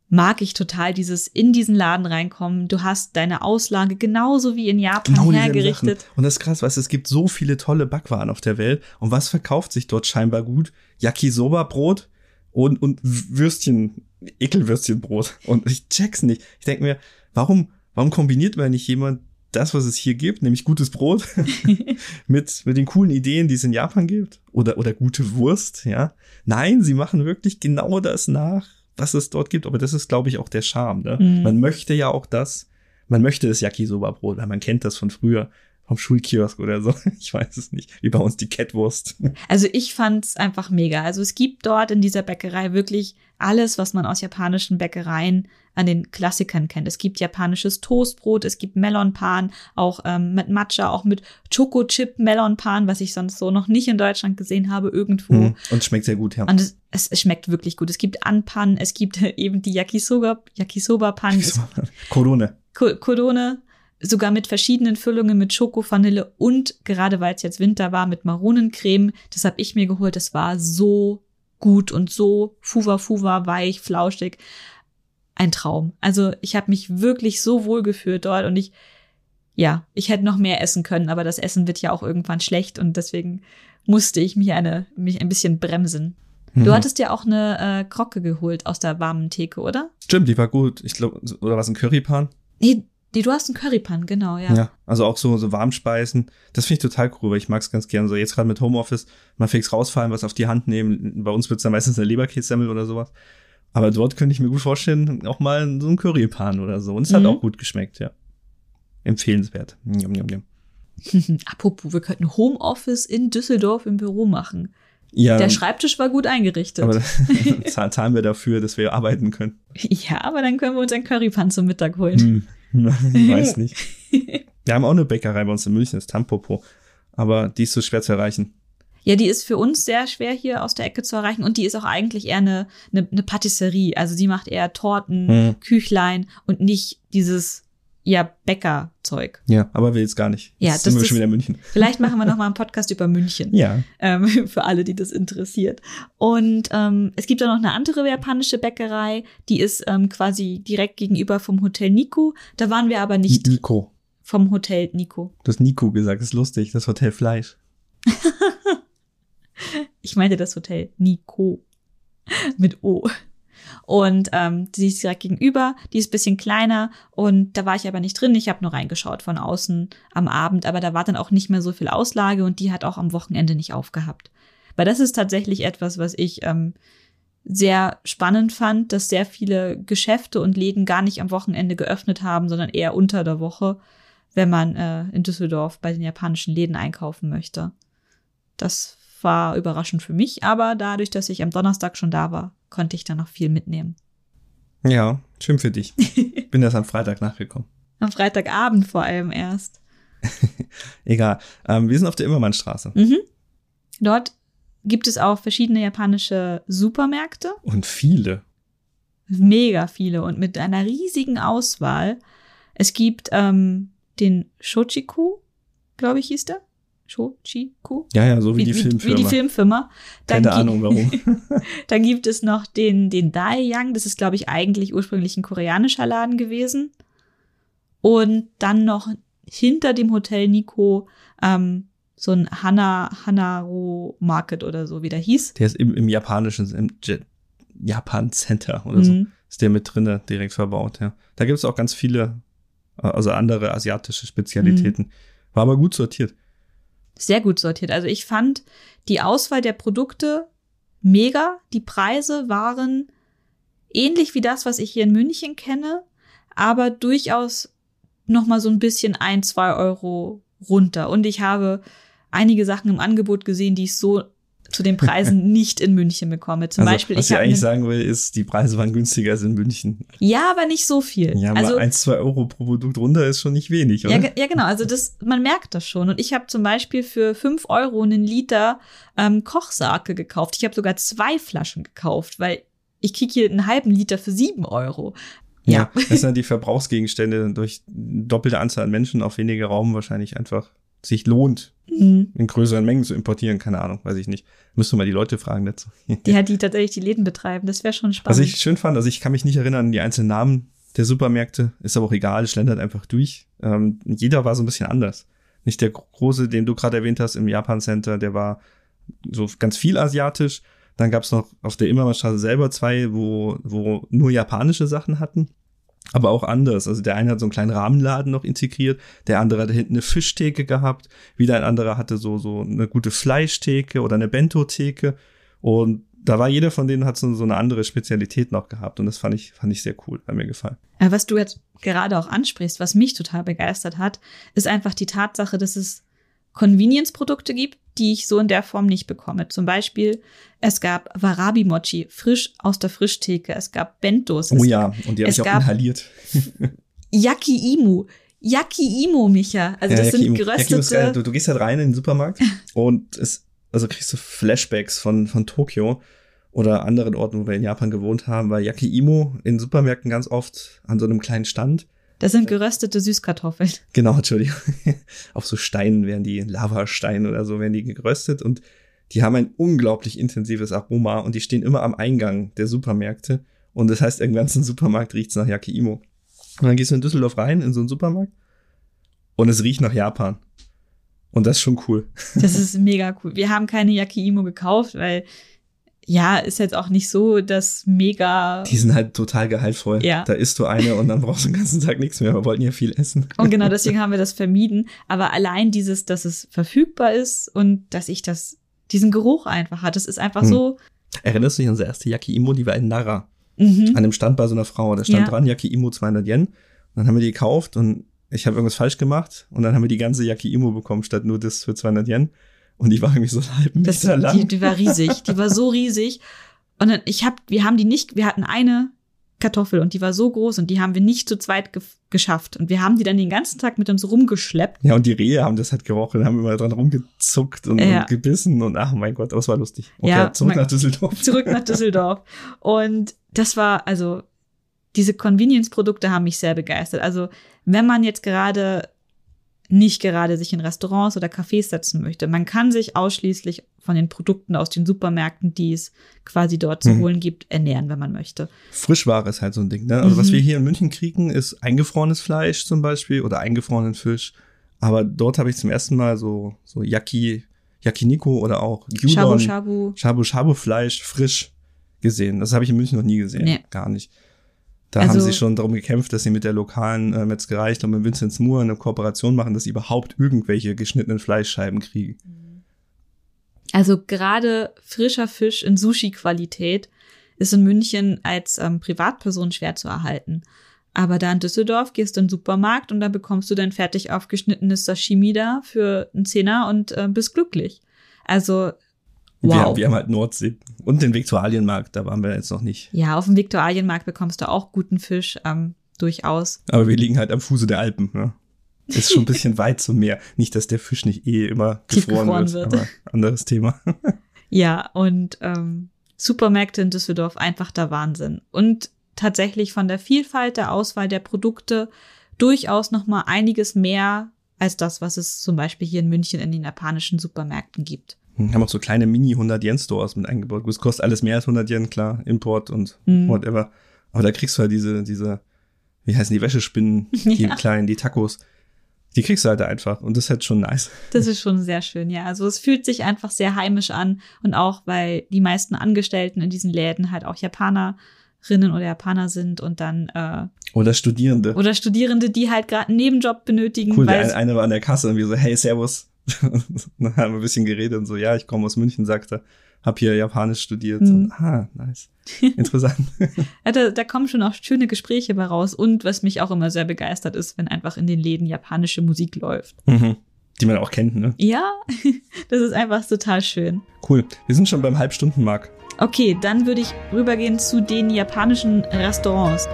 Speaker 1: mag ich total dieses in diesen Laden reinkommen. Du hast deine Auslage genauso wie in Japan
Speaker 2: Genau
Speaker 1: hergerichtet.
Speaker 2: Sachen. Und das ist krass, weißt es gibt so viele tolle Backwaren auf der Welt. Und was verkauft sich dort scheinbar gut? Yakisoba-Brot und, und Würstchen, Ekelwürstchenbrot. Und ich check's nicht. Ich denke mir, warum, warum kombiniert man nicht jemand das, was es hier gibt, nämlich gutes Brot, mit, mit den coolen Ideen, die es in Japan gibt? Oder, oder gute Wurst, ja? Nein, sie machen wirklich genau das nach, was es dort gibt. Aber das ist, glaube ich, auch der Charme, ne?
Speaker 1: Mhm.
Speaker 2: Man möchte ja auch das, man möchte das Yakisoba-Brot, weil man kennt das von früher, vom Schulkiosk oder so. Ich weiß es nicht. Wie bei uns die Kettwurst.
Speaker 1: Also ich fand's einfach mega. Also es gibt dort in dieser Bäckerei wirklich alles, was man aus japanischen Bäckereien an den Klassikern kennt. Es gibt japanisches Toastbrot, es gibt Melonpan, auch ähm, mit Matcha, auch mit Choco-Chip Melonpan, was ich sonst so noch nicht in Deutschland gesehen habe irgendwo.
Speaker 2: Mhm. Und schmeckt sehr gut, ja.
Speaker 1: Und es, es, es schmeckt wirklich gut. Es gibt Anpan, es gibt eben die Yakisoba, Yakisoba-Pan, es
Speaker 2: Korone.
Speaker 1: Ko- Kodone, sogar mit verschiedenen Füllungen mit Schoko, Vanille und gerade weil es jetzt Winter war, mit Maronencreme. Das habe ich mir geholt. Das war so gut und so fuwa fuwa, weich, flauschig. Ein Traum. Also ich habe mich wirklich so wohl gefühlt dort und ich, ja, ich hätte noch mehr essen können, aber das Essen wird ja auch irgendwann schlecht und deswegen musste ich mich eine, mich ein bisschen bremsen. Du
Speaker 2: Mhm.
Speaker 1: hattest ja auch eine äh, Krocke geholt aus der warmen Theke, oder?
Speaker 2: Stimmt, die war gut. Ich glaube, oder was ein Currypan?
Speaker 1: Nee, nee, du hast einen Currypan, genau, ja.
Speaker 2: Also auch so, so Warmspeisen. Das finde ich total cool, weil ich mag es ganz gern. So jetzt gerade mit Homeoffice, mal fix rausfallen, was auf die Hand nehmen. Bei uns wird's dann meistens eine Leberkässemmel oder sowas. Aber dort könnte ich mir gut vorstellen, auch mal so ein Currypan oder so. Und es hat
Speaker 1: Mhm.
Speaker 2: auch gut geschmeckt, ja. Empfehlenswert. Njam, njam, njam.
Speaker 1: Apropos, wir könnten Homeoffice in Düsseldorf im Büro machen.
Speaker 2: Ja,
Speaker 1: Der Schreibtisch war gut eingerichtet.
Speaker 2: aber zahl- zahlen wir dafür, dass wir arbeiten können.
Speaker 1: ja, aber dann können wir uns einen Currypan zum Mittag holen.
Speaker 2: Hm. Ich weiß nicht. Wir haben auch eine Bäckerei bei uns in München, das ist Tampopo. Aber die ist so schwer zu erreichen.
Speaker 1: Ja, die ist für uns sehr schwer hier aus der Ecke zu erreichen und die ist auch eigentlich eher eine, eine, eine Patisserie. Also die macht eher Torten,
Speaker 2: Hm.
Speaker 1: Küchlein und nicht dieses ja Bäckerzeug.
Speaker 2: Ja, aber will jetzt gar nicht.
Speaker 1: Ja,
Speaker 2: Jetzt
Speaker 1: das
Speaker 2: sind wir
Speaker 1: ist-
Speaker 2: schon wieder in München.
Speaker 1: Vielleicht machen wir noch mal einen Podcast über München.
Speaker 2: Ja.
Speaker 1: ähm, für alle, die das interessiert. Und ähm, es gibt auch noch eine andere japanische Bäckerei, die ist ähm, quasi direkt gegenüber vom Hotel Nico. Da waren wir aber nicht
Speaker 2: Nico.
Speaker 1: vom Hotel Nico.
Speaker 2: Du hast Nico gesagt, das ist lustig. Das Hotel Fleisch.
Speaker 1: Ich meinte das Hotel Nico mit O. Und ähm, die ist direkt gegenüber, die ist bisschen kleiner und da war ich aber nicht drin. Ich habe nur reingeschaut von außen am Abend, aber da war dann auch nicht mehr so viel Auslage und die hat auch am Wochenende nicht aufgehabt. Weil das ist tatsächlich etwas, was ich ähm, sehr spannend fand, dass sehr viele Geschäfte und Läden gar nicht am Wochenende geöffnet haben, sondern eher unter der Woche, wenn man äh, in Düsseldorf bei den japanischen Läden einkaufen möchte. Das war überraschend für mich, aber dadurch, dass ich am Donnerstag schon da war, konnte ich dann noch viel mitnehmen.
Speaker 2: Ja, schön für dich. Bin erst am Freitag nachgekommen.
Speaker 1: Am Freitagabend vor allem erst.
Speaker 2: Egal. Ähm, wir sind auf der Immermannstraße.
Speaker 1: Mhm. Dort gibt es auch verschiedene japanische Supermärkte,
Speaker 2: Und viele.
Speaker 1: mega viele und mit einer riesigen Auswahl. Es gibt ähm, den Shochiku, glaube ich, hieß der. Shochiku?
Speaker 2: Ja, ja, so wie, die Filmfirma.
Speaker 1: Wie die Filmfirma. Dann
Speaker 2: Keine Ahnung warum.
Speaker 1: Dann gibt es noch den, den Daeyang. Das ist, glaube ich, eigentlich ursprünglich ein koreanischer Laden gewesen. Und dann noch hinter dem Hotel Nico ähm, so ein Hana, Hanaro Market oder so, wie der hieß.
Speaker 2: Der ist im, im japanischen, im J Japan Center oder so.
Speaker 1: Mhm.
Speaker 2: Ist der mit drinne direkt verbaut, ja. Da gibt es auch ganz viele, äh, also andere asiatische Spezialitäten.
Speaker 1: Mhm.
Speaker 2: War aber gut sortiert.
Speaker 1: Sehr gut sortiert. Also ich fand die Auswahl der Produkte mega. Die Preise waren ähnlich wie das, was ich hier in München kenne, aber durchaus noch mal so ein bisschen ein, zwei Euro runter. Und ich habe einige Sachen im Angebot gesehen, die ich so zu den Preisen nicht in München bekomme. Zum
Speaker 2: also,
Speaker 1: Beispiel,
Speaker 2: was
Speaker 1: ich
Speaker 2: eigentlich sagen will, ist, die Preise waren günstiger als in München.
Speaker 1: ja, aber nicht so viel.
Speaker 2: Ja,
Speaker 1: also
Speaker 2: mal eins, zwei Euro pro Produkt runter ist schon nicht wenig, oder?
Speaker 1: Ja, ja, genau. Also das, man merkt das schon. Und ich habe zum Beispiel für fünf Euro einen Liter ähm, Kochsake gekauft. Ich habe sogar zwei Flaschen gekauft, weil ich krieg hier einen halben Liter für sieben Euro.
Speaker 2: Ja,
Speaker 1: Ja.
Speaker 2: das sind die Verbrauchsgegenstände durch doppelte Anzahl an Menschen auf weniger Raum wahrscheinlich einfach sich lohnt,
Speaker 1: Mhm.
Speaker 2: in größeren Mengen zu importieren. Keine Ahnung, weiß ich nicht. Müsste mal die Leute fragen dazu.
Speaker 1: Die hat die tatsächlich die Läden betreiben. Das wäre schon
Speaker 2: Was
Speaker 1: spannend.
Speaker 2: ich schön fand, also ich kann mich nicht erinnern an die einzelnen Namen der Supermärkte, ist aber auch egal, schlendert einfach durch. Ähm, jeder war so ein bisschen anders. Nicht der große, den du gerade erwähnt hast im Japan Center, der war so ganz viel asiatisch. Dann gab's noch auf der Immermannstraße selber zwei, wo, wo nur japanische Sachen hatten. Aber auch anders. Also der eine hat so einen kleinen Rahmenladen noch integriert, der andere hatte hinten eine Fischtheke gehabt, wieder ein anderer hatte so, so eine gute Fleischtheke oder eine Bento-Theke. Und da war jeder von denen hat so, so eine andere Spezialität noch gehabt. Und das fand ich, fand ich sehr cool, hat mir gefallen.
Speaker 1: Äh, Was du jetzt gerade auch ansprichst, was mich total begeistert hat, ist einfach die Tatsache, dass es Convenience-Produkte gibt, die ich so in der Form nicht bekomme. Zum Beispiel, es gab Warabi-Mochi, frisch aus der Frischtheke. Es gab Bentos.
Speaker 2: Oh ja, und die habe ich auch inhaliert.
Speaker 1: Yaki-Imu. Yaki-Imo, Micha. Also das
Speaker 2: Ja,
Speaker 1: sind
Speaker 2: ist
Speaker 1: geröstete.
Speaker 2: Du, du gehst halt rein in den Supermarkt und es, also kriegst du Flashbacks von, von Tokio oder anderen Orten, wo wir in Japan gewohnt haben, weil Yakiimo in Supermärkten ganz oft an so einem kleinen Stand
Speaker 1: Das sind geröstete Süßkartoffeln.
Speaker 2: Genau, Entschuldigung. Auf so Steinen werden die, Lavasteinen oder so werden die geröstet und die haben ein unglaublich intensives Aroma und die stehen immer am Eingang der Supermärkte und das heißt, im ganzen Supermarkt riecht's nach Yakiimo. Und dann gehst du in Düsseldorf rein in so einen Supermarkt und es riecht nach Japan. Und das ist schon cool.
Speaker 1: Das ist mega cool. Wir haben keine Yaki-Imo gekauft, weil ja, ist jetzt auch nicht so das mega.
Speaker 2: Die sind halt total gehaltvoll.
Speaker 1: Ja.
Speaker 2: Da isst du eine und dann brauchst du den ganzen Tag nichts mehr. Wir wollten ja viel essen.
Speaker 1: Und genau deswegen haben wir das vermieden. Aber allein dieses, dass es verfügbar ist und dass ich das, diesen Geruch einfach hat, das ist einfach
Speaker 2: Hm.
Speaker 1: so.
Speaker 2: Erinnerst du dich an unsere erste Yaki Imo? Die war in Nara.
Speaker 1: Mhm.
Speaker 2: An dem Stand bei so einer Frau. Da stand
Speaker 1: Ja.
Speaker 2: dran Yaki Imo 200 Yen. Und dann haben wir die gekauft und ich habe irgendwas falsch gemacht. Und dann haben wir die ganze Yaki Imo bekommen, statt nur das für 200 Yen. Und die war irgendwie so einen halben
Speaker 1: Das,
Speaker 2: Meter lang.
Speaker 1: die, die war riesig. Die war so riesig. Und dann, ich hab, wir haben die nicht, wir hatten eine Kartoffel und die war so groß und die haben wir nicht zu zweit ge geschafft. Und wir haben die dann den ganzen Tag mit uns rumgeschleppt.
Speaker 2: Ja, und die Rehe haben das halt gerochen, haben immer dran rumgezuckt und,
Speaker 1: Ja.
Speaker 2: und gebissen und ach mein Gott, das war lustig. Okay,
Speaker 1: Ja,
Speaker 2: zurück nach Düsseldorf.
Speaker 1: zurück nach Düsseldorf. Und das war, also, diese Convenience-Produkte haben mich sehr begeistert. Also, wenn man jetzt gerade nicht gerade sich in Restaurants oder Cafés setzen möchte, man kann sich ausschließlich von den Produkten aus den Supermärkten, die es quasi dort zu
Speaker 2: Mhm.
Speaker 1: holen gibt, ernähren, wenn man möchte.
Speaker 2: Frischware ist halt so ein Ding, ne? Also was
Speaker 1: Mhm.
Speaker 2: wir hier in München kriegen, ist eingefrorenes Fleisch zum Beispiel oder eingefrorenen Fisch. Aber dort habe ich zum ersten Mal so, so Yaki, Yakiniko oder auch Gyudon,
Speaker 1: Shabu Shabu.
Speaker 2: Shabu Shabu Fleisch frisch gesehen. Das habe ich in München noch nie gesehen.
Speaker 1: Nee.
Speaker 2: Gar nicht. Da
Speaker 1: Also-
Speaker 2: haben sie schon darum gekämpft, dass sie mit der lokalen äh, Metzgerei, ich glaube mit Vincent Moore, eine Kooperation machen, dass sie überhaupt irgendwelche geschnittenen Fleischscheiben kriegen.
Speaker 1: Also gerade frischer Fisch in Sushi-Qualität ist in München als ähm, Privatperson schwer zu erhalten. Aber da in Düsseldorf gehst du in den Supermarkt und da bekommst du dein fertig aufgeschnittenes Sashimi da für einen Zehner und äh, bist glücklich. Also, wow.
Speaker 2: haben- wir haben halt Nordsee und den Viktualienmarkt, da waren wir jetzt noch nicht.
Speaker 1: ja, auf dem Viktualienmarkt bekommst du auch guten Fisch, ähm, durchaus.
Speaker 2: Aber wir liegen halt am Fuße der Alpen. Ne? Ist schon ein bisschen weit zum Meer. Nicht, dass der Fisch nicht eh immer gefroren,
Speaker 1: Tiefgefroren
Speaker 2: wird,
Speaker 1: wird.
Speaker 2: aber anderes Thema.
Speaker 1: Ja, und ähm, Supermärkte in Düsseldorf einfach der Wahnsinn. Und tatsächlich von der Vielfalt der Auswahl der Produkte durchaus noch mal einiges mehr als das, was es zum Beispiel hier in München in den japanischen Supermärkten gibt.
Speaker 2: Haben auch so kleine Mini 100 Yen Stores mit eingebaut. Es kostet alles mehr als 100 Yen, klar, Import und
Speaker 1: Mhm.
Speaker 2: whatever. Aber da kriegst du halt diese, diese, wie heißen die Wäschespinnen, die
Speaker 1: Ja.
Speaker 2: kleinen, die Tacos. Die kriegst du halt einfach und das ist halt schon nice.
Speaker 1: Das ist schon sehr schön, ja. Also es fühlt sich einfach sehr heimisch an und auch, weil die meisten Angestellten in diesen Läden halt auch Japanerinnen oder Japaner sind und dann äh,
Speaker 2: Oder Studierende.
Speaker 1: oder Studierende, die halt gerade einen Nebenjob benötigen,
Speaker 2: cool,
Speaker 1: weil
Speaker 2: der eine war an der Kasse und wir so, hey, servus. dann haben wir ein bisschen geredet und so, ja, ich komme aus München, sagt er. Hab hier Japanisch studiert.
Speaker 1: Mhm.
Speaker 2: Und, ah, nice. Interessant.
Speaker 1: Ja, da, da kommen schon auch schöne Gespräche bei raus. Und was mich auch immer sehr begeistert ist, wenn einfach in den Läden japanische Musik läuft.
Speaker 2: mhm. Die man auch kennt, ne?
Speaker 1: Ja, das ist einfach total schön.
Speaker 2: Cool. Wir sind schon beim Halbstundenmark.
Speaker 1: Okay, dann würde ich rübergehen zu den japanischen Restaurants.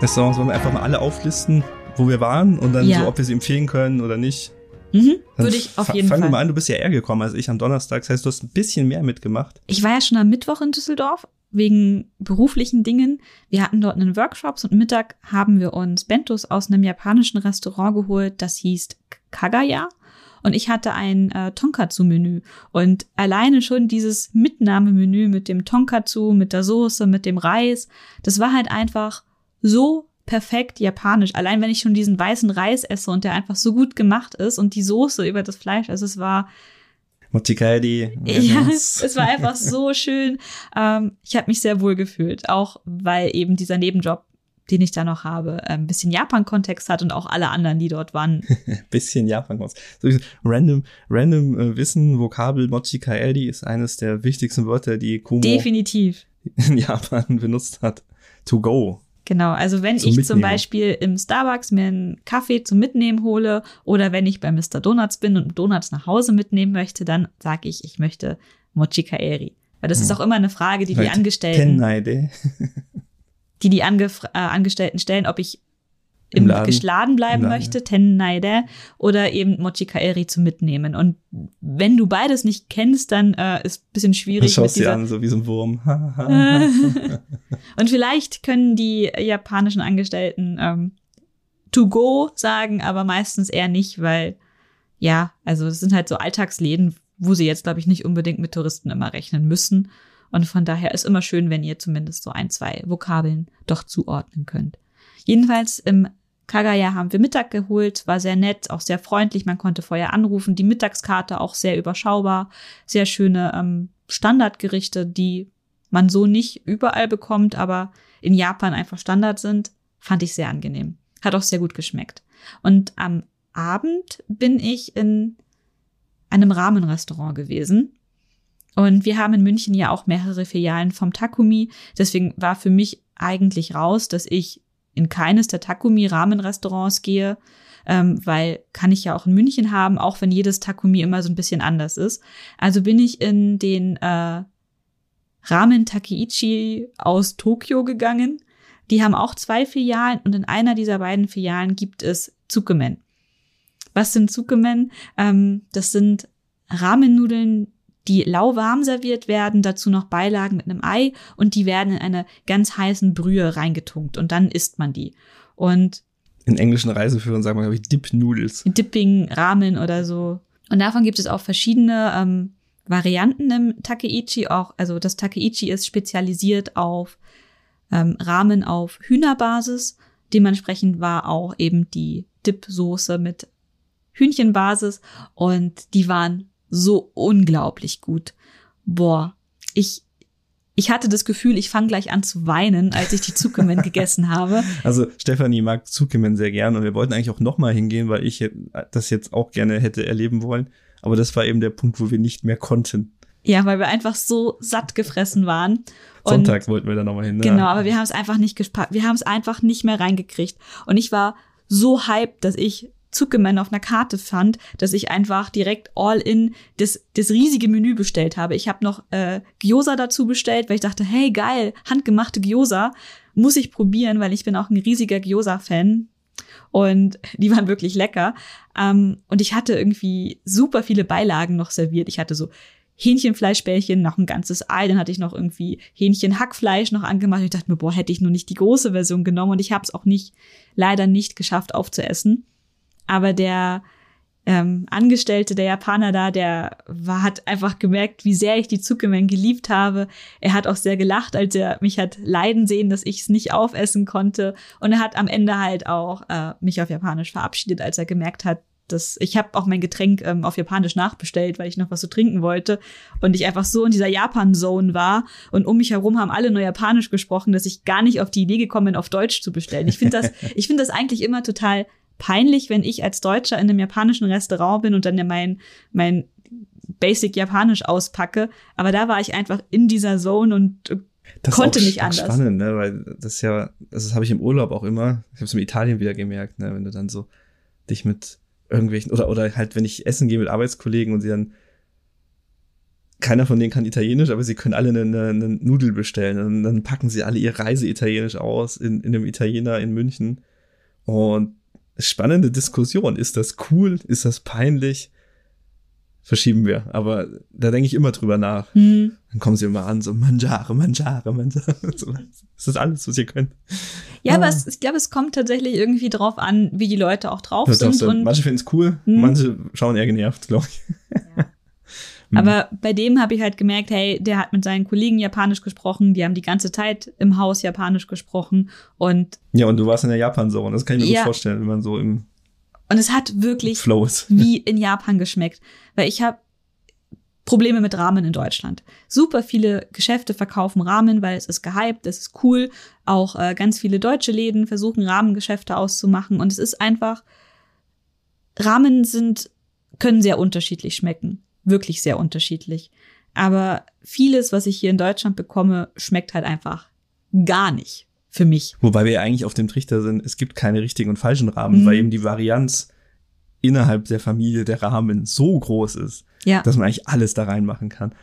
Speaker 2: Restaurants wollen wir einfach mal alle auflisten, wo wir waren und dann
Speaker 1: Ja.
Speaker 2: so, ob wir sie empfehlen können oder nicht.
Speaker 1: Mhm, würde ich auf jeden
Speaker 2: Fangen wir
Speaker 1: Fall.
Speaker 2: mal an, du bist ja eher gekommen als ich am Donnerstag. Das heißt, du hast ein bisschen mehr mitgemacht.
Speaker 1: Ich war ja schon am Mittwoch in Düsseldorf wegen beruflichen Dingen. Wir hatten dort einen Workshops und Mittag haben wir uns Bentos aus einem japanischen Restaurant geholt, das hieß Kagaya. Und ich hatte ein äh, Tonkatsu-Menü. Und alleine schon dieses Mitnahmemenü mit dem Tonkatsu, mit der Soße, mit dem Reis, das war halt einfach so perfekt japanisch. Allein wenn ich schon diesen weißen Reis esse und der einfach so gut gemacht ist und die Soße über das Fleisch, also es war
Speaker 2: Mochikaedi.
Speaker 1: ja, es war einfach so schön. Ähm, ich habe mich sehr wohl gefühlt, auch weil eben dieser Nebenjob, den ich da noch habe, äh, ein bisschen Japan-Kontext hat und auch alle anderen, die dort waren.
Speaker 2: bisschen Japan aus. So, random, random äh, Wissen, Vokabel Mochikaedi ist eines der wichtigsten Wörter, die Kumo
Speaker 1: Definitiv.
Speaker 2: in Japan benutzt hat. To go.
Speaker 1: Genau, also wenn
Speaker 2: Zum
Speaker 1: ich zum
Speaker 2: Mitnehmen.
Speaker 1: Beispiel im Starbucks mir einen Kaffee zum Mitnehmen hole oder wenn ich bei Mr. Donuts bin und Donuts nach Hause mitnehmen möchte, dann sage ich, ich möchte Mochi Kaeri. Weil das ist
Speaker 2: Hm.
Speaker 1: auch immer eine Frage, die die
Speaker 2: Right.
Speaker 1: Angestellten, die die Angef äh, Angestellten stellen, ob ich
Speaker 2: Im Laden.
Speaker 1: Bleiben
Speaker 2: Laden,
Speaker 1: möchte, Tennaide, oder eben Mochi Kaeri zu mitnehmen. Und wenn du beides nicht kennst, dann äh, ist ein bisschen
Speaker 2: Du
Speaker 1: schwierig
Speaker 2: schaust
Speaker 1: mit
Speaker 2: sie an, so wie so ein Wurm.
Speaker 1: Und vielleicht können die japanischen Angestellten ähm, to go sagen, aber meistens eher nicht, weil ja, also es sind halt so Alltagsläden, wo sie jetzt, glaube ich, nicht unbedingt mit Touristen immer rechnen müssen. Und von daher ist immer schön, wenn ihr zumindest so ein, zwei Vokabeln doch zuordnen könnt. Jedenfalls im Kagaya haben wir Mittag geholt, war sehr nett, auch sehr freundlich, man konnte vorher anrufen, die Mittagskarte auch sehr überschaubar, sehr schöne ähm, Standardgerichte, die man so nicht überall bekommt, aber in Japan einfach Standard sind, fand ich sehr angenehm. Hat auch sehr gut geschmeckt. Und am Abend bin ich in einem Rahmenrestaurant gewesen. Und wir haben in München ja auch mehrere Filialen vom Takumi. Deswegen war für mich eigentlich raus, dass ich in keines der Takumi-Rahmenrestaurants gehe, ähm, weil kann ich ja auch in München haben, auch wenn jedes Takumi immer so ein bisschen anders ist. Also bin ich in den äh, Ramen Takeichi aus Tokio gegangen. Die haben auch zwei Filialen und in einer dieser beiden Filialen gibt es Tsukemen. Was sind Tsukemen? Ähm, das sind Ramennudeln, die lauwarm serviert werden, dazu noch Beilagen mit einem Ei und die werden in eine ganz heißen Brühe reingetunkt und dann isst man die. Und
Speaker 2: in englischen Reiseführern sagen wir, glaube ich, Dip Noodles.
Speaker 1: Dipping, Ramen oder so. Und davon gibt es auch verschiedene ähm, Varianten im Takeichi. Auch, also das Takeichi ist spezialisiert auf ähm, Ramen auf Hühnerbasis. Dementsprechend war auch eben die Dip-Soße mit Hühnchenbasis und die waren so unglaublich gut. Boah, ich ich hatte das Gefühl, ich fange gleich an zu weinen, als ich die Zuckermen gegessen habe.
Speaker 2: Also Stefanie mag Zuckermen sehr gern und wir wollten eigentlich auch nochmal hingehen, weil ich das jetzt auch gerne hätte erleben wollen. Aber das war eben der Punkt, wo wir nicht mehr konnten.
Speaker 1: Ja, weil wir einfach so satt gefressen waren.
Speaker 2: Sonntag wollten wir da nochmal hin.
Speaker 1: Ne? Genau, aber wir haben es einfach nicht gespart. Wir haben es einfach nicht mehr reingekriegt. Und ich war so hyped, dass ich Zuckerman auf einer Karte fand, dass ich einfach direkt all in das, das riesige Menü bestellt habe. Ich habe noch äh, Gyoza dazu bestellt, weil ich dachte, hey geil, handgemachte Gyoza muss ich probieren, weil ich bin auch ein riesiger Gyoza-Fan. Und die waren wirklich lecker. Ähm, und ich hatte irgendwie super viele Beilagen noch serviert. Ich hatte so Hähnchenfleischbällchen, noch ein ganzes Ei, dann hatte ich noch irgendwie Hähnchenhackfleisch noch angemacht. Ich dachte mir, boah, hätte ich nur nicht die große Version genommen. Und ich habe es auch nicht, leider nicht geschafft aufzuessen. Aber der ähm, Angestellte, der Japaner da, der war, hat einfach gemerkt, wie sehr ich die Zuckermen geliebt habe. Er hat auch sehr gelacht, als er mich hat leiden sehen, dass ich es nicht aufessen konnte. Und er hat am Ende halt auch äh, mich auf Japanisch verabschiedet, als er gemerkt hat, dass ich habe auch mein Getränk ähm, auf Japanisch nachbestellt, weil ich noch was zu trinken wollte und ich einfach so in dieser Japan-Zone war und um mich herum haben alle nur Japanisch gesprochen, dass ich gar nicht auf die Idee gekommen bin, auf Deutsch zu bestellen. Ich finde das, ich finde das eigentlich immer total peinlich, wenn ich als Deutscher in einem japanischen Restaurant bin und dann mein, mein Basic Japanisch auspacke. Aber da war ich einfach in dieser Zone und äh, das konnte nicht anders.
Speaker 2: Das ist spannend, ne? weil das ist ja, das habe ich im Urlaub auch immer. Ich habe es in Italien wieder gemerkt, ne? wenn du dann so dich mit irgendwelchen oder oder halt wenn ich essen gehe mit Arbeitskollegen und sie dann keiner von denen kann Italienisch, aber sie können alle eine, eine, eine Nudel bestellen. Und dann packen sie alle ihr Reise Italienisch aus in, in einem Italiener in München. Und spannende Diskussion. Ist das cool? Ist das peinlich? Verschieben wir. Aber da denke ich immer drüber nach. Hm. Dann kommen sie immer an, so Mangiare, Mangiare, Mangiare. So, das ist alles, was ihr könnt.
Speaker 1: Ja, ah. aber es, ich glaube, es kommt tatsächlich irgendwie drauf an, wie die Leute auch drauf sind.
Speaker 2: Und manche finden es cool, hm. manche schauen eher genervt, glaube ich.
Speaker 1: Mhm. Aber bei dem habe ich halt gemerkt, hey, der hat mit seinen Kollegen Japanisch gesprochen, die haben die ganze Zeit im Haus Japanisch gesprochen und
Speaker 2: Ja, und du warst in der Japan-Zone, das kann ich mir ja, gut vorstellen, wenn man so im
Speaker 1: Und es hat wirklich wie in Japan geschmeckt, weil ich habe Probleme mit Ramen in Deutschland. Super viele Geschäfte verkaufen Ramen, weil es ist gehypt, es ist cool. Auch äh, ganz viele deutsche Läden versuchen Rahmengeschäfte auszumachen und es ist einfach Ramen sind können sehr unterschiedlich schmecken wirklich sehr unterschiedlich. Aber vieles, was ich hier in Deutschland bekomme, schmeckt halt einfach gar nicht für mich.
Speaker 2: Wobei wir ja eigentlich auf dem Trichter sind, es gibt keine richtigen und falschen Rahmen, mhm. weil eben die Varianz innerhalb der Familie der Rahmen so groß ist, ja. dass man eigentlich alles da reinmachen kann.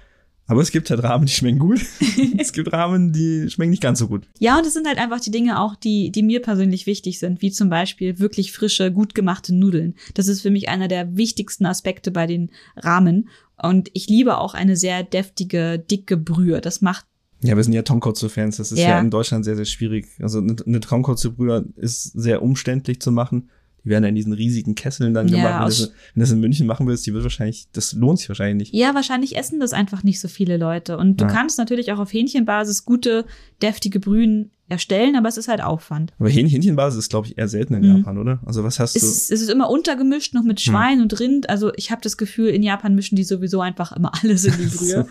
Speaker 2: Aber es gibt halt Rahmen, die schmecken gut. es gibt Rahmen, die schmecken nicht ganz so gut.
Speaker 1: Ja, und es sind halt einfach die Dinge auch, die, die mir persönlich wichtig sind, wie zum Beispiel wirklich frische, gut gemachte Nudeln. Das ist für mich einer der wichtigsten Aspekte bei den Rahmen. Und ich liebe auch eine sehr deftige, dicke Brühe. Das macht
Speaker 2: ja, wir sind ja Tonkotsu-Fans. Das ist ja. ja. in Deutschland sehr, sehr schwierig. Also eine Tonkotsu-Brühe ist sehr umständlich zu machen. Die werden ja in diesen riesigen Kesseln dann gemacht. wenn, du das in München machen willst, die wird wahrscheinlich, das lohnt sich wahrscheinlich nicht.
Speaker 1: Ja, wahrscheinlich essen das einfach nicht so viele Leute. Und du ja. kannst natürlich auch auf Hähnchenbasis gute, deftige Brühen erstellen, aber es ist halt Aufwand.
Speaker 2: Aber Hähn Hähnchenbasis ist, glaube ich, eher selten in
Speaker 1: Mhm.
Speaker 2: Japan, oder? Also was hast
Speaker 1: Es
Speaker 2: du?
Speaker 1: ist, es ist immer untergemischt noch mit
Speaker 2: Hm.
Speaker 1: Schwein und Rind. Also ich habe das Gefühl, in Japan mischen die sowieso einfach immer alles in die Brühe.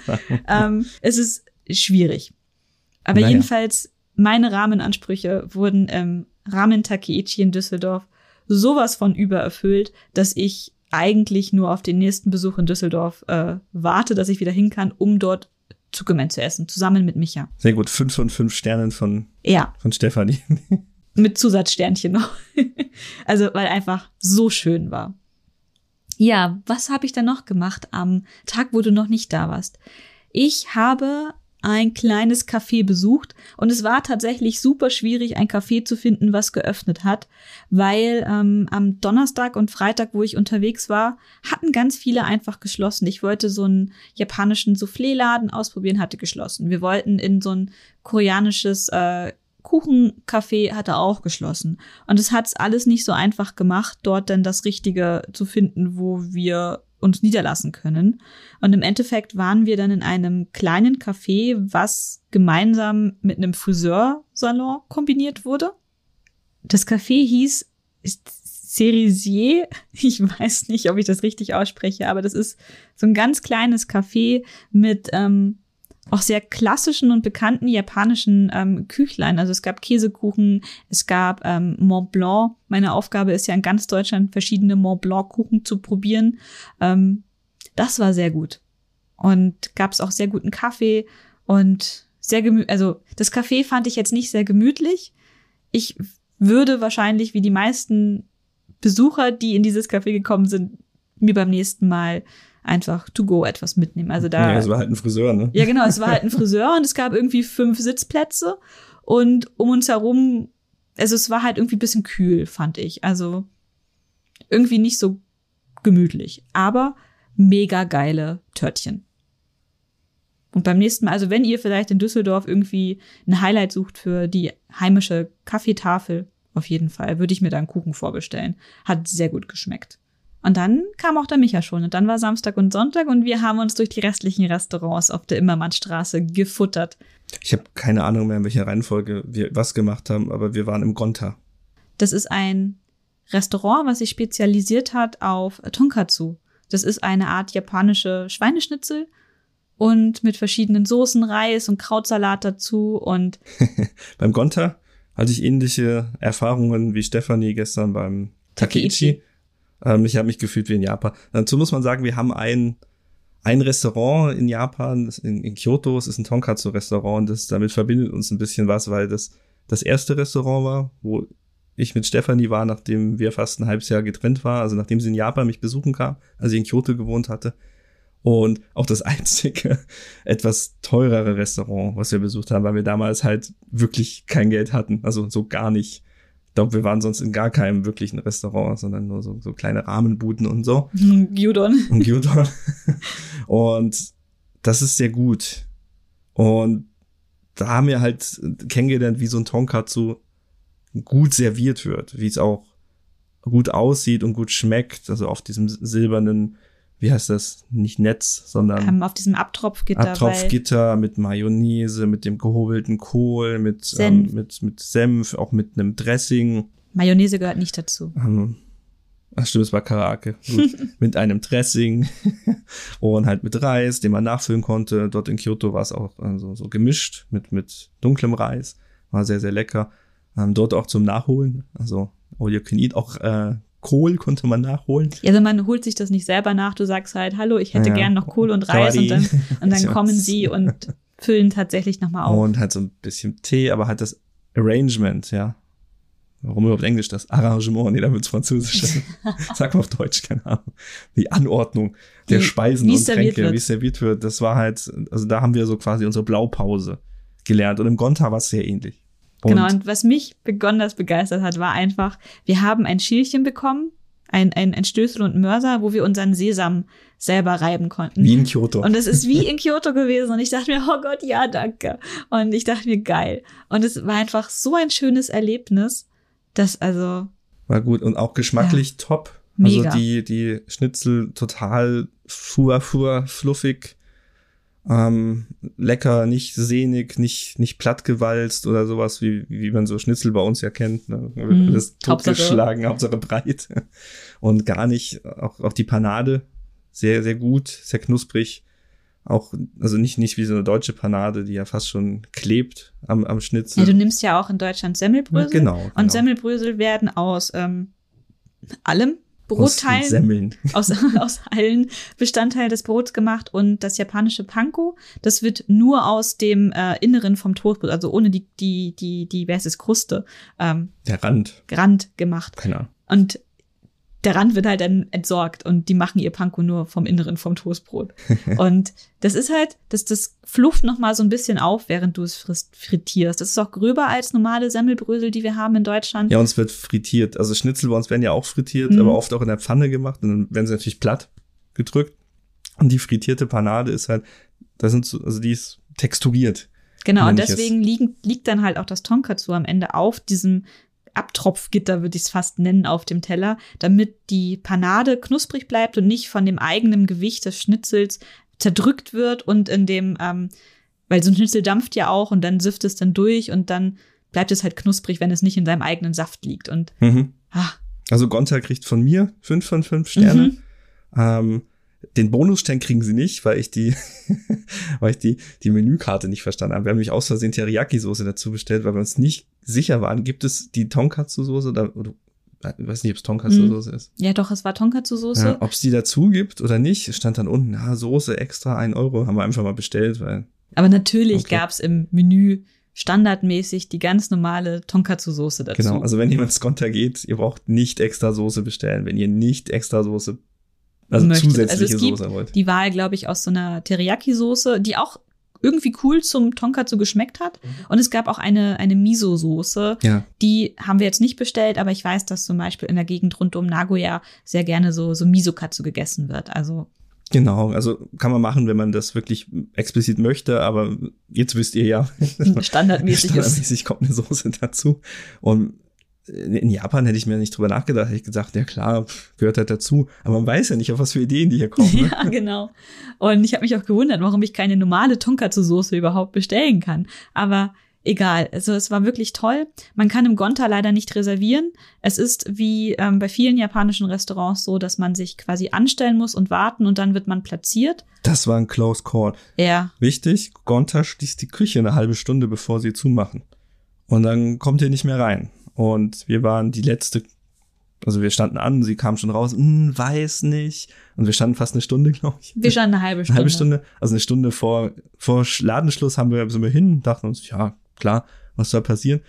Speaker 1: ähm, es ist schwierig. Aber
Speaker 2: Naja.
Speaker 1: jedenfalls, meine Rahmenansprüche wurden im Ramen Takeichi in Düsseldorf sowas von übererfüllt, dass ich eigentlich nur auf den nächsten Besuch in Düsseldorf äh, warte, dass ich wieder hin kann, um dort Zuckerman zu essen, zusammen mit Micha.
Speaker 2: Sehr gut, fünf von fünf Sternen von,
Speaker 1: Ja,
Speaker 2: von Stefanie.
Speaker 1: mit Zusatzsternchen noch. also, weil einfach so schön war. Ja, was habe ich dann noch gemacht am Tag, wo du noch nicht da warst? Ich habe ein kleines Café besucht und es war tatsächlich super schwierig, ein Café zu finden, was geöffnet hat, weil ähm, am Donnerstag und Freitag, wo ich unterwegs war, hatten ganz viele einfach geschlossen. Ich wollte so einen japanischen Soufflé-Laden ausprobieren, hatte geschlossen. Wir wollten in so ein koreanisches äh, Kuchencafé hatte auch geschlossen. Und es hat es alles nicht so einfach gemacht, dort dann das Richtige zu finden, wo wir uns niederlassen können. Und im Endeffekt waren wir dann in einem kleinen Café, was gemeinsam mit einem Friseursalon kombiniert wurde. Das Café hieß Cerisier. Ich weiß nicht, ob ich das richtig ausspreche, aber das ist so ein ganz kleines Café mit ähm, auch sehr klassischen und bekannten japanischen ähm, Küchlein. Also es gab Käsekuchen, es gab ähm, Mont Blanc. Meine Aufgabe ist ja in ganz Deutschland verschiedene Mont Blanc Kuchen zu probieren. Ähm, das war sehr gut. Und gab es auch sehr guten Kaffee und sehr gemütlich. Also das Café fand ich jetzt nicht sehr gemütlich. Ich würde wahrscheinlich wie die meisten Besucher, die in dieses Café gekommen sind, mir beim nächsten Mal einfach to go etwas mitnehmen. Also da
Speaker 2: ja, es war halt ein Friseur, ne?
Speaker 1: ja, genau. Es war halt ein Friseur und es gab irgendwie fünf Sitzplätze und um uns herum, also es war halt irgendwie ein bisschen kühl, fand ich. Also irgendwie nicht so gemütlich, aber mega geile Törtchen. Und beim nächsten Mal, also wenn ihr vielleicht in Düsseldorf irgendwie ein Highlight sucht für die heimische Kaffeetafel, auf jeden Fall, würde ich mir da einen Kuchen vorbestellen. Hat sehr gut geschmeckt. Und dann kam auch der Micha schon. Und dann war Samstag und Sonntag und wir haben uns durch die restlichen Restaurants auf der Immermannstraße gefuttert.
Speaker 2: Ich habe keine Ahnung mehr, in welcher Reihenfolge wir was gemacht haben, aber wir waren im Gonta.
Speaker 1: Das ist ein Restaurant, was sich spezialisiert hat auf Tonkatsu. Das ist eine Art japanische Schweineschnitzel und mit verschiedenen Soßen, Reis und Krautsalat dazu und
Speaker 2: Beim Gonta hatte ich ähnliche Erfahrungen wie Stefanie gestern beim Takeichi.
Speaker 1: Takeichi.
Speaker 2: Ähm, ich habe mich gefühlt wie in Japan. Dazu muss man sagen, wir haben ein, ein Restaurant in Japan, in, in Kyoto, es ist ein Tonkatsu-Restaurant, das damit verbindet uns ein bisschen was, weil das das erste Restaurant war, wo ich mit Stefanie war, nachdem wir fast ein halbes Jahr getrennt war, also nachdem sie in Japan mich besuchen kam, als ich in Kyoto gewohnt hatte. Und auch das einzige etwas teurere Restaurant, was wir besucht haben, weil wir damals halt wirklich kein Geld hatten. Also so gar nicht. Ich glaube, wir waren sonst in gar keinem wirklichen Restaurant, sondern nur so, so kleine Rahmenbuden und so.
Speaker 1: Gyudon.
Speaker 2: Und Gyudon. Und das ist sehr gut. Und da haben wir halt kennengelernt, wie so ein Tonkatsu gut serviert wird, wie es auch gut aussieht und gut schmeckt. Also auf diesem silbernen, wie heißt das? Nicht Netz, sondern
Speaker 1: Ähm, auf diesem Abtropfgitter.
Speaker 2: Abtropfgitter mit Mayonnaise, mit dem gehobelten Kohl, mit
Speaker 1: Senf.
Speaker 2: Ähm, mit mit Senf, auch mit einem Dressing.
Speaker 1: Mayonnaise gehört nicht dazu.
Speaker 2: Ähm, ach stimmt, es war Karake. Mit einem Dressing und halt mit Reis, den man nachfüllen konnte. Dort in Kyoto war es auch also, so gemischt mit mit dunklem Reis. War sehr sehr lecker. Ähm, dort auch zum Nachholen, also all you can eat. Auch äh, Kohl konnte man nachholen.
Speaker 1: Ja, Also man holt sich das nicht selber nach. Du sagst halt, hallo, ich hätte
Speaker 2: Ja.
Speaker 1: gern noch Kohl und Reis und dann, und dann kommen sie und füllen tatsächlich nochmal auf.
Speaker 2: Und halt so ein bisschen Tee, aber halt das Arrangement, ja. Warum überhaupt Englisch? Das Arrangement, nee, da wird's Französisch. Sag mal auf Deutsch, keine Ahnung. Die Anordnung der
Speaker 1: Wie-
Speaker 2: Speisen und Tränke,
Speaker 1: wird.
Speaker 2: wie es serviert wird, das war halt, also da haben wir so quasi unsere Blaupause gelernt. Und im Gonta war es sehr ähnlich. Und
Speaker 1: Genau, und was mich besonders begeistert hat, war einfach, wir haben ein Schielchen bekommen, ein, ein, ein Stößel und Mörser, wo wir unseren Sesam selber reiben konnten.
Speaker 2: wie in Kyoto.
Speaker 1: Und es ist wie in Kyoto gewesen und ich dachte mir, oh Gott, ja, danke. Und ich dachte mir, geil. Und es war einfach so ein schönes Erlebnis, dass also,
Speaker 2: War gut und auch geschmacklich top.
Speaker 1: Mega.
Speaker 2: Also die, die Schnitzel total fuhr, fuhr, fluffig Ähm, lecker, nicht sehnig, nicht, nicht plattgewalzt oder sowas, wie, wie man so Schnitzel bei uns ja kennt. Ne?
Speaker 1: Mm,
Speaker 2: das totgeschlagen, Hauptsache breit. Und gar nicht, auch, auch die Panade, sehr, sehr gut, sehr knusprig. Auch, also nicht, nicht wie so eine deutsche Panade, die ja fast schon klebt am, am Schnitzel.
Speaker 1: Ja, du nimmst ja auch in Deutschland Semmelbrösel.
Speaker 2: genau, genau.
Speaker 1: Und Semmelbrösel werden aus ähm, allem Brotteilen,
Speaker 2: Aus
Speaker 1: aus, allen Bestandteilen des Brots gemacht und das japanische Panko, das wird nur aus dem äh, Inneren vom Toastbrot, also ohne die, die, die, die, wer ist es, Kruste, ähm,
Speaker 2: Der Rand.
Speaker 1: Rand gemacht.
Speaker 2: Ahnung.
Speaker 1: Und der Rand wird halt dann entsorgt und die machen ihr Panko nur vom Inneren vom Toastbrot. und das ist halt, das, das flufft noch mal so ein bisschen auf, während du es frisst, frittierst. Das ist auch gröber als normale Semmelbrösel, die wir haben in Deutschland.
Speaker 2: Ja, uns wird frittiert. Also Schnitzel bei uns werden ja auch frittiert,
Speaker 1: Mhm.
Speaker 2: aber oft auch in der Pfanne gemacht und dann werden sie natürlich platt gedrückt. Und die frittierte Panade ist halt, da sind so, also die ist texturiert.
Speaker 1: Genau, und deswegen liegen, liegt dann halt auch das Tonkatsu am Ende auf diesem Abtropfgitter, würde ich es fast nennen, auf dem Teller, damit die Panade knusprig bleibt und nicht von dem eigenen Gewicht des Schnitzels zerdrückt wird und in dem, ähm, weil so ein Schnitzel dampft ja auch und dann süfft es dann durch und dann bleibt es halt knusprig, wenn es nicht in seinem eigenen Saft liegt. Und
Speaker 2: Mhm.
Speaker 1: ah,
Speaker 2: Also Gonta kriegt von mir fünf von fünf Sterne.
Speaker 1: Mhm.
Speaker 2: Ähm, den Bonusstern kriegen sie nicht, weil ich die, weil ich die, die Menükarte nicht verstanden habe. Wir haben nämlich aus Versehen Teriyaki-Soße dazu bestellt, weil wir uns nicht sicher waren, gibt es die Tonkatsu-Soße oder, oder ich weiß nicht, ob es Tonkatsu-Soße ist.
Speaker 1: ja doch, es war Tonkatsu-Soße.
Speaker 2: Ja, ob es die dazu gibt oder nicht, stand dann unten, ja, Soße extra ein Euro, haben wir einfach mal bestellt, weil
Speaker 1: Aber natürlich
Speaker 2: Okay.
Speaker 1: gab's im Menü standardmäßig die ganz normale Tonkatsu-Soße dazu.
Speaker 2: Genau, also wenn jemand ins Konter geht, ihr braucht nicht extra Soße bestellen, wenn ihr nicht extra Soße, also zusätzliche
Speaker 1: Also es gibt
Speaker 2: Soße wollt.
Speaker 1: die Wahl, glaube ich, aus so einer Teriyaki-Soße, die auch irgendwie cool zum Tonkatsu geschmeckt hat. Und es gab auch eine, eine Miso-Soße.
Speaker 2: Ja,
Speaker 1: Die haben wir jetzt nicht bestellt, aber ich weiß, dass zum Beispiel in der Gegend rund um Nagoya sehr gerne so, so Miso-Katsu gegessen wird. Also,
Speaker 2: genau, also kann man machen, wenn man das wirklich explizit möchte, aber jetzt wisst ihr ja,
Speaker 1: standardmäßig ist.
Speaker 2: standardmäßig kommt eine Soße dazu. Und in Japan hätte ich mir nicht drüber nachgedacht, hätte ich gesagt, ja klar, gehört halt dazu. Aber man weiß ja nicht, auf was für Ideen die hier kommen. Ne?
Speaker 1: Ja, genau. Und ich habe mich auch gewundert, warum ich keine normale Tonkatsu-Soße überhaupt bestellen kann. Aber egal. Also es war wirklich toll. Man kann im Gonta leider nicht reservieren. Es ist wie ähm, bei vielen japanischen Restaurants so, dass man sich quasi anstellen muss und warten und dann wird man platziert.
Speaker 2: Das war ein Close Call.
Speaker 1: Ja,
Speaker 2: Wichtig, Gonta schließt die Küche eine halbe Stunde, bevor sie zumachen. Und dann kommt ihr nicht mehr rein. Und wir waren die letzte, also wir standen an, sie kam schon raus, hm, weiß nicht. Und wir standen fast eine Stunde, glaube ich.
Speaker 1: wir standen eine halbe
Speaker 2: Eine
Speaker 1: Stunde.
Speaker 2: halbe Stunde, also eine Stunde vor, vor Ladenschluss haben wir, sind wir hin, dachten uns, ja, klar, was soll passieren?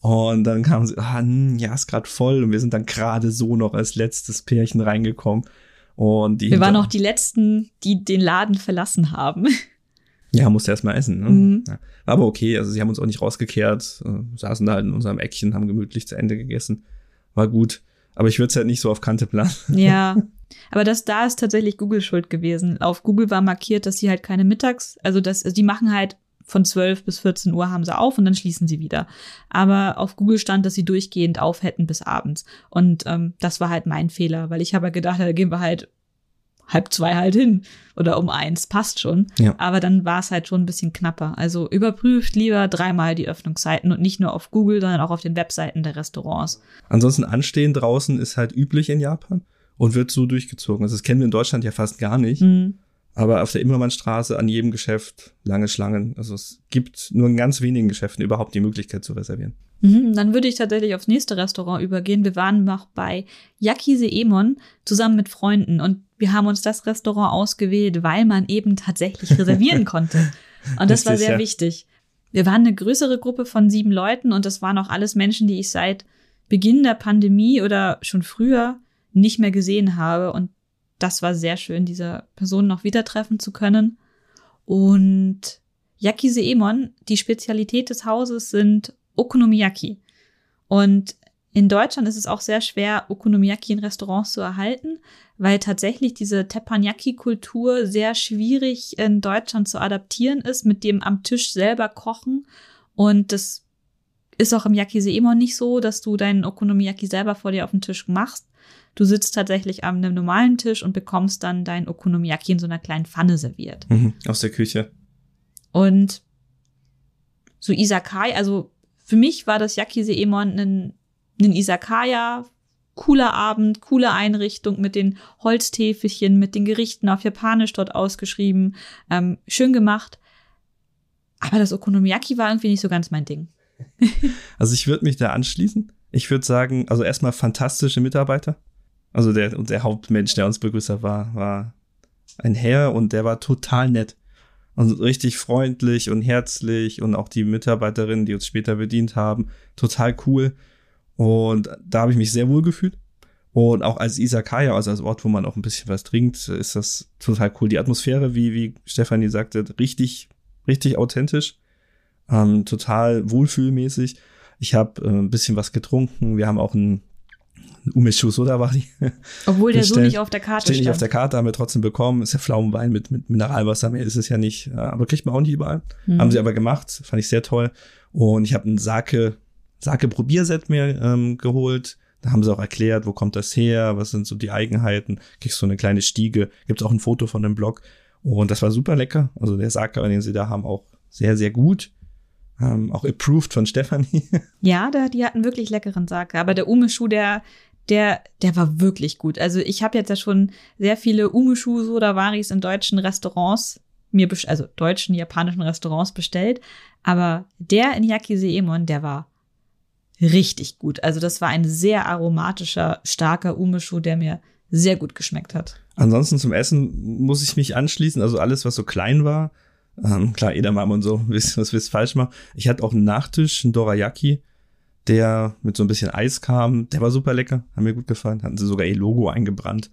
Speaker 2: Und dann kamen sie, ah, hm, ja, ist gerade voll. Und wir sind dann gerade so noch als letztes Pärchen reingekommen. Und die
Speaker 1: Wir waren auch die Letzten, die den Laden verlassen haben.
Speaker 2: Ja, musste erst mal essen. Ne?
Speaker 1: Mhm.
Speaker 2: Ja. War aber okay, also sie haben uns auch nicht rausgekehrt, äh, saßen da halt in unserem Eckchen, haben gemütlich zu Ende gegessen. War gut. Aber ich würde es halt nicht so auf Kante planen.
Speaker 1: Ja. Aber das da ist tatsächlich Google schuld gewesen. Auf Google war markiert, dass sie halt keine Mittags, also das, also die machen halt von 12 bis 14 Uhr haben sie auf und dann schließen sie wieder. Aber auf Google stand, dass sie durchgehend auf hätten bis abends. Und ähm, das war halt mein Fehler, weil ich habe gedacht, da gehen wir halt halb zwei halt hin oder um eins, passt schon.
Speaker 2: Ja.
Speaker 1: Aber dann war es halt schon ein bisschen knapper. Also überprüft lieber dreimal die Öffnungszeiten und nicht nur auf Google, sondern auch auf den Webseiten der Restaurants.
Speaker 2: Ansonsten anstehen draußen ist halt üblich in Japan und wird so durchgezogen. Also das kennen wir in Deutschland ja fast gar nicht.
Speaker 1: Hm.
Speaker 2: Aber auf der Immermannstraße an jedem Geschäft lange Schlangen. Also es gibt nur in ganz wenigen Geschäften überhaupt die Möglichkeit zu reservieren.
Speaker 1: Mhm, dann würde ich tatsächlich aufs nächste Restaurant übergehen. Wir waren noch bei Yakise Emon zusammen mit Freunden und wir haben uns das Restaurant ausgewählt, weil man eben tatsächlich reservieren konnte. Und das war
Speaker 2: Richtig,
Speaker 1: sehr
Speaker 2: ja.
Speaker 1: wichtig. Wir waren eine größere Gruppe von sieben Leuten und das waren auch alles Menschen, die ich seit Beginn der Pandemie oder schon früher nicht mehr gesehen habe. Und das war sehr schön, diese Personen noch wieder treffen zu können. Und Yakise Emon, die Spezialität des Hauses sind Okonomiyaki. Und in Deutschland ist es auch sehr schwer, Okonomiyaki in Restaurants zu erhalten, weil tatsächlich diese Teppanyaki-Kultur sehr schwierig in Deutschland zu adaptieren ist, mit dem am Tisch selber kochen. Und das ist auch im Yakiseemon nicht so, dass du deinen Okonomiyaki selber vor dir auf dem Tisch machst. Du sitzt tatsächlich an einem normalen Tisch und bekommst dann dein Okonomiyaki in so einer kleinen Pfanne serviert.
Speaker 2: Mhm, aus der Küche.
Speaker 1: Und so Isakai, also für mich war das Yakiseemon ein, ein Isakaya, cooler Abend, coole Einrichtung mit den Holztäfelchen, mit den Gerichten auf Japanisch dort ausgeschrieben, ähm, schön gemacht. Aber das Okonomiyaki war irgendwie nicht so ganz mein Ding.
Speaker 2: Also ich würde mich da anschließen. Ich würde sagen, also erstmal fantastische Mitarbeiter. Also der, der Hauptmensch, der uns begrüßt hat, war, war ein Herr und der war total nett. Und richtig freundlich und herzlich und auch die Mitarbeiterinnen, die uns später bedient haben, total cool. Und da habe ich mich sehr wohl gefühlt. Und auch als Isakaya, also als Ort, wo man auch ein bisschen was trinkt, ist das total cool. Die Atmosphäre, wie, wie Stefanie sagte, richtig, richtig authentisch, ähm, total wohlfühlmäßig. Ich habe äh, ein bisschen was getrunken. Wir haben auch ein Umeshu Soda war die.
Speaker 1: Obwohl der so nicht auf der Karte
Speaker 2: steht. nicht auf der Karte, haben wir trotzdem bekommen. Ist ja Pflaumenwein mit, mit Mineralwasser, mehr ist es ja nicht. Aber kriegt man auch nicht überall. Mhm. Haben sie aber gemacht, fand ich sehr toll. Und ich habe ein Sake, Sake Probierset mir ähm, geholt. Da haben sie auch erklärt, wo kommt das her, was sind so die Eigenheiten. Kriegst so eine kleine Stiege. Gibt's auch ein Foto von dem Blog. Und das war super lecker. Also der Sake, den sie da haben, auch sehr, sehr gut. Ähm, auch approved von Stefanie.
Speaker 1: Ja, da, die hatten wirklich leckeren Sake. Aber der Umeshu, der, der, der war wirklich gut. Also ich habe jetzt ja schon sehr viele Umeshu Sodawaris in deutschen Restaurants mir, also deutschen, japanischen Restaurants bestellt. Aber der in Yakiseemon, der war richtig gut. Also das war ein sehr aromatischer, starker Umeshu, der mir sehr gut geschmeckt hat.
Speaker 2: Ansonsten zum Essen muss ich mich anschließen. Also alles, was so klein war, ähm, klar, Edamame und so, was wisst falsch machen. Ich hatte auch einen Nachtisch, einen Dorayaki der mit so ein bisschen Eis kam. Der war super lecker, hat mir gut gefallen. Hatten sie sogar ihr Logo eingebrannt.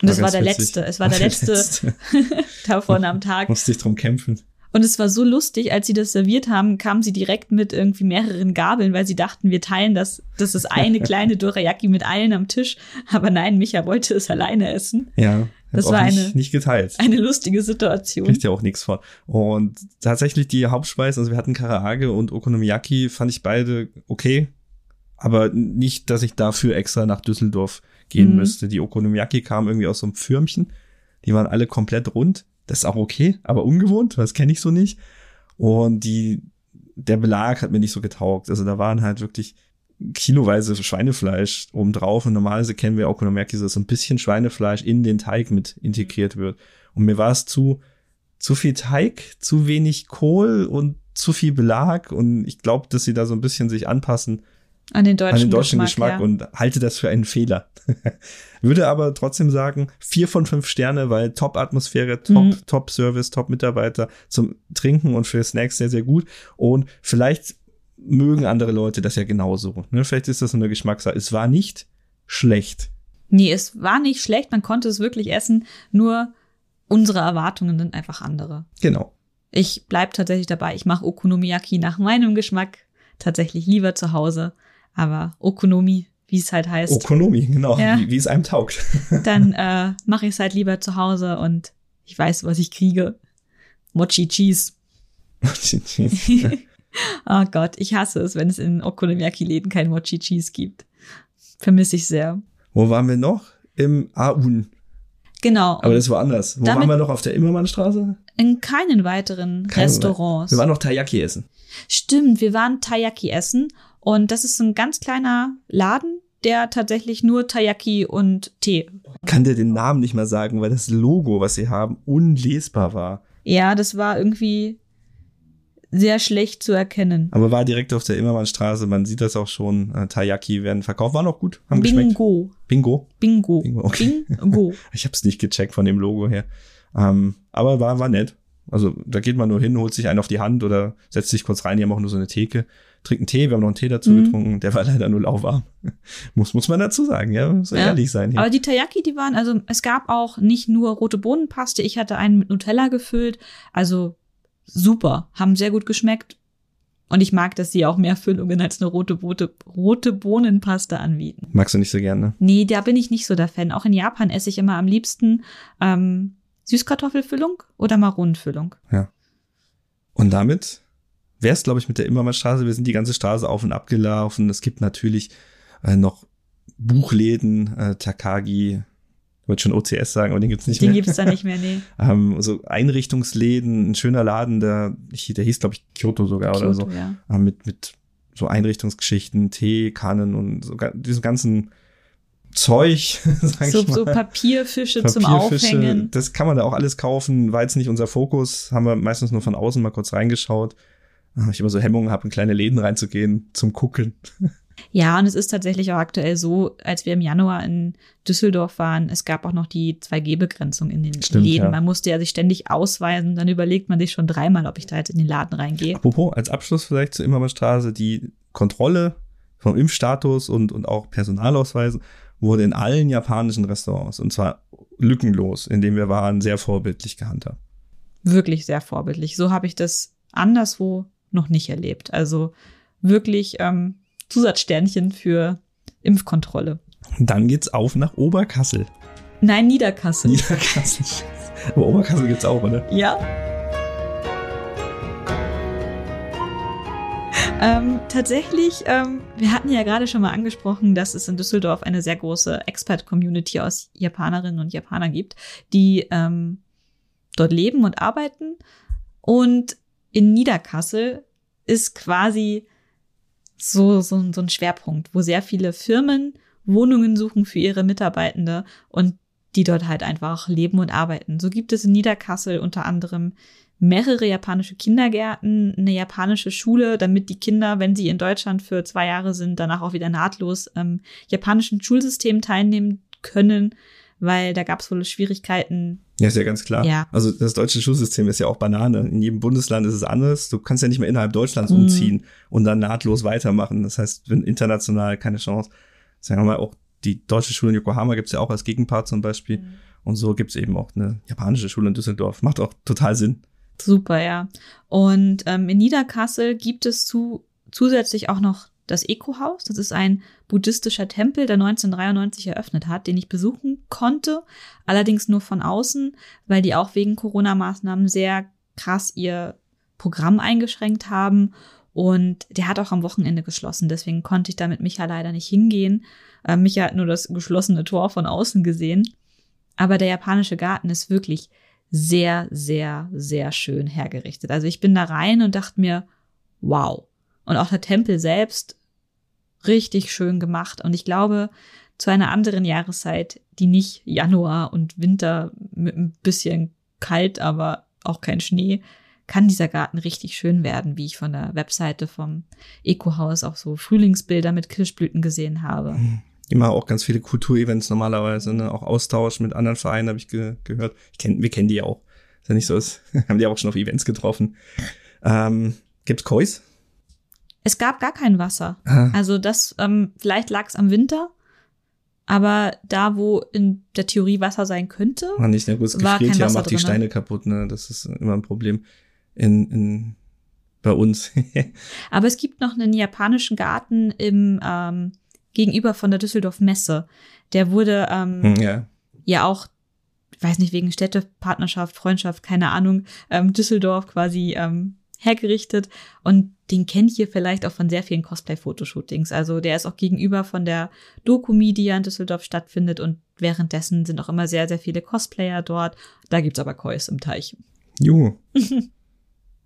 Speaker 1: Und das war der witzig. letzte. Es war der letzte, letzte. davon am Tag.
Speaker 2: Musste ich drum kämpfen.
Speaker 1: Und es war so lustig, als sie das serviert haben, kamen sie direkt mit irgendwie mehreren Gabeln, weil sie dachten, wir teilen das, das ist eine kleine Dorayaki mit allen am Tisch. Aber nein, Micha wollte es alleine essen.
Speaker 2: Ja.
Speaker 1: Das war
Speaker 2: nicht,
Speaker 1: eine,
Speaker 2: nicht geteilt.
Speaker 1: Eine lustige Situation.
Speaker 2: Kriegt ja auch nichts von. Und tatsächlich die Hauptspeisen, also wir hatten Karaage und Okonomiyaki, fand ich beide okay. Aber nicht, dass ich dafür extra nach Düsseldorf gehen mhm. müsste. Die Okonomiyaki kamen irgendwie aus so einem Firmchen. Die waren alle komplett rund. Das ist auch okay, aber ungewohnt, das kenne ich so nicht. Und die, der Belag hat mir nicht so getaugt. Also da waren halt wirklich kiloweise Schweinefleisch obendrauf und normalerweise kennen wir Okonomiyaki, dass so ein bisschen Schweinefleisch in den Teig mit integriert wird. Und mir war es zu, zu viel Teig, zu wenig Kohl und zu viel Belag und ich glaube, dass sie da so ein bisschen sich anpassen
Speaker 1: an den deutschen,
Speaker 2: an den deutschen
Speaker 1: Geschmack,
Speaker 2: Geschmack ja. und halte das für einen Fehler. Würde aber trotzdem sagen, vier von fünf Sterne, weil Top-Atmosphäre, Top, mhm. Top-Service, Top-Mitarbeiter zum Trinken und für Snacks sehr, sehr gut. Und vielleicht mögen andere Leute das ja genauso. Ne? Vielleicht ist das eine Geschmackssache. Es war nicht schlecht.
Speaker 1: Nee, es war nicht schlecht, man konnte es wirklich essen, nur unsere Erwartungen sind einfach andere.
Speaker 2: Genau.
Speaker 1: Ich bleib tatsächlich dabei, ich mache Okonomiyaki nach meinem Geschmack tatsächlich lieber zu Hause, aber Okonomi, wie es halt heißt.
Speaker 2: Okonomi, genau, ja, wie, wie, es einem taugt.
Speaker 1: dann äh, mache ich es halt lieber zu Hause und ich weiß, was ich kriege. Mochi Cheese.
Speaker 2: Mochi Cheese.
Speaker 1: oh Gott, ich hasse es, wenn es in Okonomiyaki-Läden kein Mochi Cheese gibt. Vermisse ich sehr.
Speaker 2: Wo waren wir noch? Im Aun.
Speaker 1: Genau.
Speaker 2: Aber das war anders. Wo waren wir noch? Auf der Immermannstraße?
Speaker 1: In keinen weiteren Keine Restaurants.
Speaker 2: Wir waren noch Taiyaki essen.
Speaker 1: Stimmt, wir waren Taiyaki essen und das ist ein ganz kleiner Laden, der tatsächlich nur Taiyaki und Tee.
Speaker 2: Ich kann dir den Namen nicht mal sagen, weil das Logo, was sie haben, unlesbar war.
Speaker 1: Ja, das war irgendwie sehr schlecht zu erkennen.
Speaker 2: Aber war direkt auf der Immermannstraße, man sieht das auch schon. Äh, Taiyaki werden verkauft, war noch gut,
Speaker 1: haben
Speaker 2: Bingo.
Speaker 1: geschmeckt.
Speaker 2: Bingo.
Speaker 1: Bingo.
Speaker 2: Bingo. Okay.
Speaker 1: Bingo.
Speaker 2: ich habe es nicht gecheckt von dem Logo her. Ähm, aber war, war nett. Also da geht man nur hin, holt sich einen auf die Hand oder setzt sich kurz rein. Die haben auch nur so eine Theke, trinkt einen Tee. Wir haben noch einen Tee dazu mhm. getrunken. Der war leider nur lauwarm. muss, muss man dazu sagen, ja. Soll ja. ehrlich sein. Hier.
Speaker 1: Aber die Taiyaki, die waren, also es gab auch nicht nur rote Bohnenpaste. Ich hatte einen mit Nutella gefüllt. Also super, haben sehr gut geschmeckt. Und ich mag, dass sie auch mehr Füllungen als eine rote, rote, rote Bohnenpaste anbieten.
Speaker 2: Magst du nicht so gerne?
Speaker 1: Nee, da bin ich nicht so der Fan. Auch in Japan esse ich immer am liebsten ähm, Süßkartoffelfüllung oder Maronenfüllung.
Speaker 2: Ja. Und damit wäre es, glaube ich, mit der Immermannstraße. Wir sind die ganze Straße auf und ab gelaufen. Es gibt natürlich äh, noch Buchläden, äh, Takagi, ich wollte schon OCS sagen, aber den gibt's nicht
Speaker 1: Den
Speaker 2: mehr.
Speaker 1: gibt's da nicht mehr, nee.
Speaker 2: ähm, so Einrichtungsläden, ein schöner Laden, der, der hieß, glaube ich, Kyoto sogar oder so.
Speaker 1: Kyoto, ja.
Speaker 2: äh, mit, mit so Einrichtungsgeschichten, Tee, Kannen und so diesem ganzen Zeug, sag
Speaker 1: So,
Speaker 2: ich mal.
Speaker 1: so Papierfische zum
Speaker 2: Papierfische,
Speaker 1: Aufhängen.
Speaker 2: Das kann man da auch alles kaufen, war jetzt nicht unser Fokus, haben wir meistens nur von außen mal kurz reingeschaut. Ah, Ich immer so Hemmungen habe, in kleine Läden reinzugehen zum Gucken.
Speaker 1: Ja, und es ist tatsächlich auch aktuell so, als wir im Januar in Düsseldorf waren, es gab auch noch die 2G-Begrenzung in den
Speaker 2: Stimmt,
Speaker 1: Läden.
Speaker 2: ja.
Speaker 1: Man musste ja sich ständig ausweisen, dann überlegt man sich schon dreimal, ob ich da jetzt in den Laden reingehe.
Speaker 2: Apropos, als Abschluss vielleicht zur Immermannstraße, die Kontrolle vom Impfstatus und, und auch Personalausweisen wurde in allen japanischen Restaurants, und zwar lückenlos, in dem wir waren, sehr vorbildlich gehandhabt.
Speaker 1: Wirklich sehr vorbildlich. So habe ich das anderswo noch nicht erlebt. Also wirklich ähm, Zusatzsternchen für Impfkontrolle.
Speaker 2: Dann geht's auf nach Oberkassel.
Speaker 1: Nein, Niederkassel.
Speaker 2: Niederkassel. Aber Oberkassel gibt's auch, oder?
Speaker 1: Ja. Ähm, tatsächlich, ähm, wir hatten ja gerade schon mal angesprochen, dass es in Düsseldorf eine sehr große Expert-Community aus Japanerinnen und Japanern gibt, die ähm, dort leben und arbeiten. Und in Niederkassel ist quasi so, so, so ein Schwerpunkt, wo sehr viele Firmen Wohnungen suchen für ihre Mitarbeitende und die dort halt einfach leben und arbeiten. So gibt es in Niederkassel unter anderem mehrere japanische Kindergärten, eine japanische Schule, damit die Kinder, wenn sie in Deutschland für zwei Jahre sind, danach auch wieder nahtlos ähm, japanischen Schulsystemen teilnehmen können, weil da gab es wohl Schwierigkeiten.
Speaker 2: Ja, ist ja ganz klar.
Speaker 1: Ja.
Speaker 2: Also das deutsche Schulsystem ist ja auch Banane. In jedem Bundesland ist es anders. Du kannst ja nicht mehr innerhalb Deutschlands
Speaker 1: Mhm.
Speaker 2: umziehen und dann nahtlos weitermachen. Das heißt, wenn international keine Chance. Sagen wir mal, auch die deutsche Schule in Yokohama gibt's ja auch als Gegenpart zum Beispiel. Und so gibt's eben auch eine japanische Schule in Düsseldorf. Macht auch total Sinn.
Speaker 1: Super, ja. Und ähm, in Niederkassel gibt es zu, zusätzlich auch noch das Eco-Haus. Das ist ein buddhistischer Tempel, der 1993 eröffnet hat, den ich besuchen konnte. Allerdings nur von außen, weil die auch wegen Corona-Maßnahmen sehr krass ihr Programm eingeschränkt haben. Und der hat auch am Wochenende geschlossen. Deswegen konnte ich da mit Micha leider nicht hingehen. Äh, Micha hat nur das geschlossene Tor von außen gesehen. Aber der japanische Garten ist wirklich sehr, sehr, sehr schön hergerichtet. Also ich bin da rein und dachte mir, wow. Und auch der Tempel selbst richtig schön gemacht. Und ich glaube, zu einer anderen Jahreszeit, die nicht Januar und Winter mit ein bisschen kalt, aber auch kein Schnee, kann dieser Garten richtig schön werden, wie ich von der Webseite vom Eco-Haus auch so Frühlingsbilder mit Kirschblüten gesehen habe.
Speaker 2: Immer auch ganz viele Kulturevents normalerweise, ne? auch Austausch mit anderen Vereinen habe ich ge gehört. Ich kenn, wir kennen die auch. Ist ja nicht so, ist, haben die auch schon auf Events getroffen. Ähm, gibt's Kois?
Speaker 1: Es gab gar kein Wasser.
Speaker 2: Ah,
Speaker 1: Also das, ähm, vielleicht lag es am Winter, aber da, wo in der Theorie Wasser sein könnte,
Speaker 2: war nicht, na gut, es
Speaker 1: war
Speaker 2: gefriert
Speaker 1: kein
Speaker 2: ja,
Speaker 1: Wasser
Speaker 2: macht die
Speaker 1: drin, ne?
Speaker 2: Steine kaputt, ne? Das ist immer ein Problem in, in bei uns.
Speaker 1: aber es gibt noch einen japanischen Garten im ähm, gegenüber von der Düsseldorf Messe. Der wurde ähm,
Speaker 2: Hm, ja.
Speaker 1: ja auch, ich weiß nicht, wegen Städtepartnerschaft, Freundschaft, keine Ahnung, ähm, Düsseldorf quasi ähm, hergerichtet. Und den kennt ihr vielleicht auch von sehr vielen Cosplay-Fotoshootings. Also der ist auch gegenüber von der Doku-Mi, die ja in Düsseldorf stattfindet. Und währenddessen sind auch immer sehr, sehr viele Cosplayer dort. Da gibt's aber Kois im Teich.
Speaker 2: Juhu.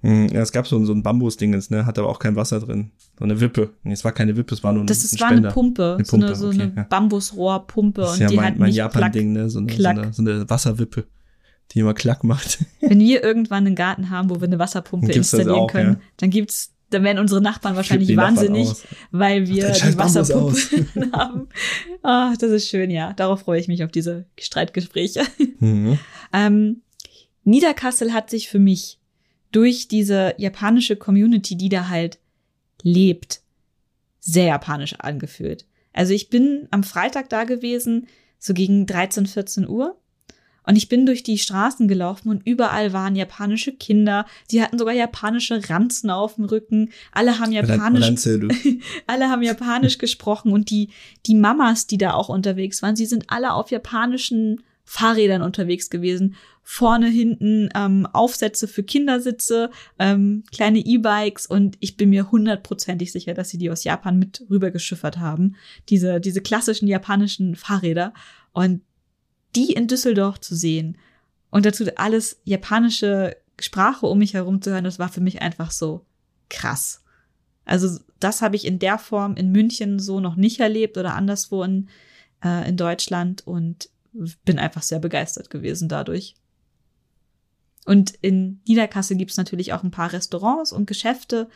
Speaker 2: Hm, ja, es gab so, ein- so ein Bambus-Dingens, ne? Hat aber auch kein Wasser drin. So eine Wippe. Nee, es war keine Wippe, es war nur ein,
Speaker 1: Das ist,
Speaker 2: ein
Speaker 1: war eine Pumpe,
Speaker 2: Eine
Speaker 1: so eine,
Speaker 2: Pumpe,
Speaker 1: so
Speaker 2: okay,
Speaker 1: eine
Speaker 2: ja.
Speaker 1: Bambusrohrpumpe.
Speaker 2: Das ist
Speaker 1: und
Speaker 2: ja
Speaker 1: die
Speaker 2: mein,
Speaker 1: hat
Speaker 2: mein Japan-Ding, ne? So eine, so, eine, so eine Wasserwippe, die immer Klack macht.
Speaker 1: Wenn wir irgendwann einen Garten haben, wo wir eine Wasserpumpe installieren
Speaker 2: auch,
Speaker 1: können,
Speaker 2: ja.
Speaker 1: dann gibt's, dann werden unsere Nachbarn wahrscheinlich
Speaker 2: Nachbarn
Speaker 1: wahnsinnig,
Speaker 2: aus.
Speaker 1: weil wir die Wasserpumpe haben. Ah, das ist schön, ja. Darauf freue ich mich auf diese Streitgespräche.
Speaker 2: Mhm.
Speaker 1: Ähm, Niederkassel hat sich für mich durch diese japanische Community, die da halt lebt, sehr japanisch angefühlt. Also ich bin am Freitag da gewesen, so gegen 13, 14 Uhr. Und ich bin durch die Straßen gelaufen und überall waren japanische Kinder. Sie hatten sogar japanische Ranzen auf dem Rücken. Alle haben japanisch alle haben Japanisch gesprochen und die, die Mamas, die da auch unterwegs waren, sie sind alle auf japanischen Fahrrädern unterwegs gewesen. Vorne, hinten ähm, Aufsätze für Kindersitze, ähm, kleine E-Bikes und ich bin mir hundertprozentig sicher, dass sie die aus Japan mit rübergeschiffert haben. Diese, diese klassischen japanischen Fahrräder. Und die in Düsseldorf zu sehen und dazu alles japanische Sprache um mich herum zu hören, das war für mich einfach so krass. Also das habe ich in der Form in München so noch nicht erlebt oder anderswo in, äh, in Deutschland und bin einfach sehr begeistert gewesen dadurch. Und in Niederkassel gibt es natürlich auch ein paar Restaurants und Geschäfte,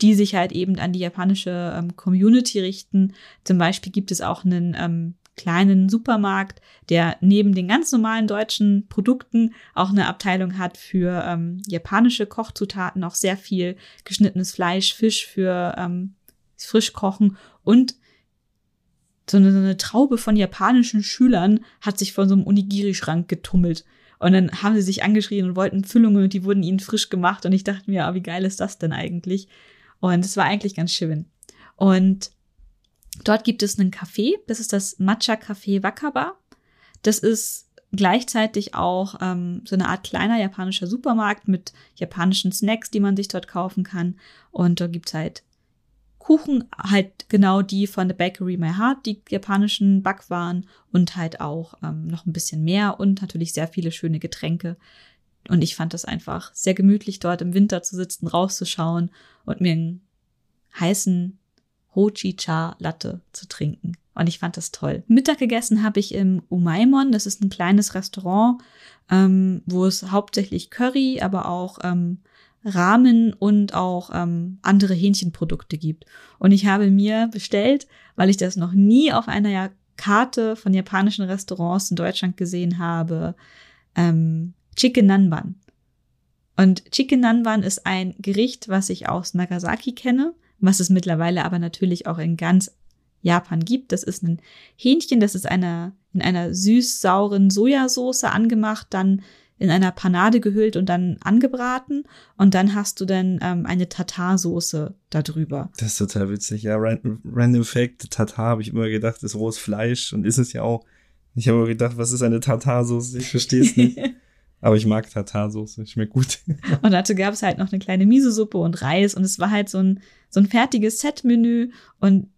Speaker 1: die sich halt eben an die japanische ähm, Community richten. Zum Beispiel gibt es auch einen ähm, kleinen Supermarkt, der neben den ganz normalen deutschen Produkten auch eine Abteilung hat für ähm, japanische Kochzutaten, auch sehr viel geschnittenes Fleisch, Fisch für ähm, Frischkochen und so eine, so eine Traube von japanischen Schülern hat sich vor so einem Onigiri-Schrank getummelt. Und dann haben sie sich angeschrien und wollten Füllungen und die wurden ihnen frisch gemacht. Und ich dachte mir, ah, wie geil ist das denn eigentlich? Und es war eigentlich ganz schön. Und Dort gibt es einen Café, das ist das Matcha Café Wakaba. Das ist gleichzeitig auch ähm, so eine Art kleiner japanischer Supermarkt mit japanischen Snacks, die man sich dort kaufen kann. Und dort gibt's halt Kuchen, halt genau die von der Bakery My Heart, die japanischen Backwaren und halt auch ähm, noch ein bisschen mehr und natürlich sehr viele schöne Getränke. Und ich fand das einfach sehr gemütlich, dort im Winter zu sitzen, rauszuschauen und mir einen heißen Hojicha Latte zu trinken. Und ich fand das toll. Mittag gegessen habe ich im Umaimon. Das ist ein kleines Restaurant, ähm, wo es hauptsächlich Curry, aber auch ähm, Ramen und auch ähm, andere Hähnchenprodukte gibt. Und ich habe mir bestellt, weil ich das noch nie auf einer Karte von japanischen Restaurants in Deutschland gesehen habe, ähm, Chicken Nanban. Und Chicken Nanban ist ein Gericht, was ich aus Nagasaki kenne was es mittlerweile aber natürlich auch in ganz Japan gibt. Das ist ein Hähnchen, das ist einer, in einer süß-sauren Sojasauce angemacht, dann in einer Panade gehüllt und dann angebraten. Und dann hast du dann ähm, eine Tartarsoße darüber.
Speaker 2: Das ist total witzig. Ja, random, random Fact, Tartar habe ich immer gedacht, ist rohes Fleisch und ist es ja auch. Ich habe immer gedacht, was ist eine Tartarsoße? Ich verstehe es nicht. Aber ich mag Tartarsoße, schmeckt gut.
Speaker 1: und dazu gab es halt noch eine kleine Miso-Suppe und Reis und es war halt so ein, so ein fertiges Set-Menü und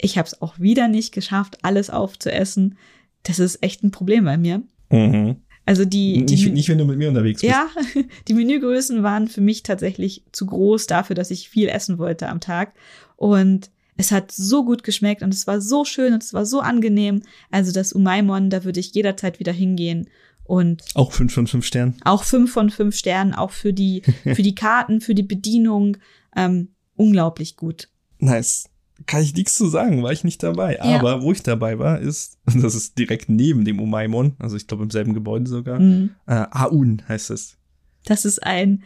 Speaker 1: ich habe es auch wieder nicht geschafft, alles aufzuessen. Das ist echt ein Problem bei mir. Mhm. Also die, die
Speaker 2: nicht, nicht, wenn du mit mir unterwegs bist.
Speaker 1: Ja, die Menügrößen waren für mich tatsächlich zu groß dafür, dass ich viel essen wollte am Tag. Und es hat so gut geschmeckt und es war so schön und es war so angenehm. Also das Umaimon, da würde ich jederzeit wieder hingehen und
Speaker 2: auch fünf von fünf Sternen.
Speaker 1: Auch fünf von fünf Sternen, auch für die, für die Karten, für die Bedienung. Ähm, unglaublich gut.
Speaker 2: Nice. Kann ich nichts zu sagen, war ich nicht dabei. Ja. Aber wo ich dabei war, ist, das ist direkt neben dem Umaimon, also ich glaube im selben Gebäude sogar. Mhm. Äh, Aun heißt es.
Speaker 1: Das ist ein,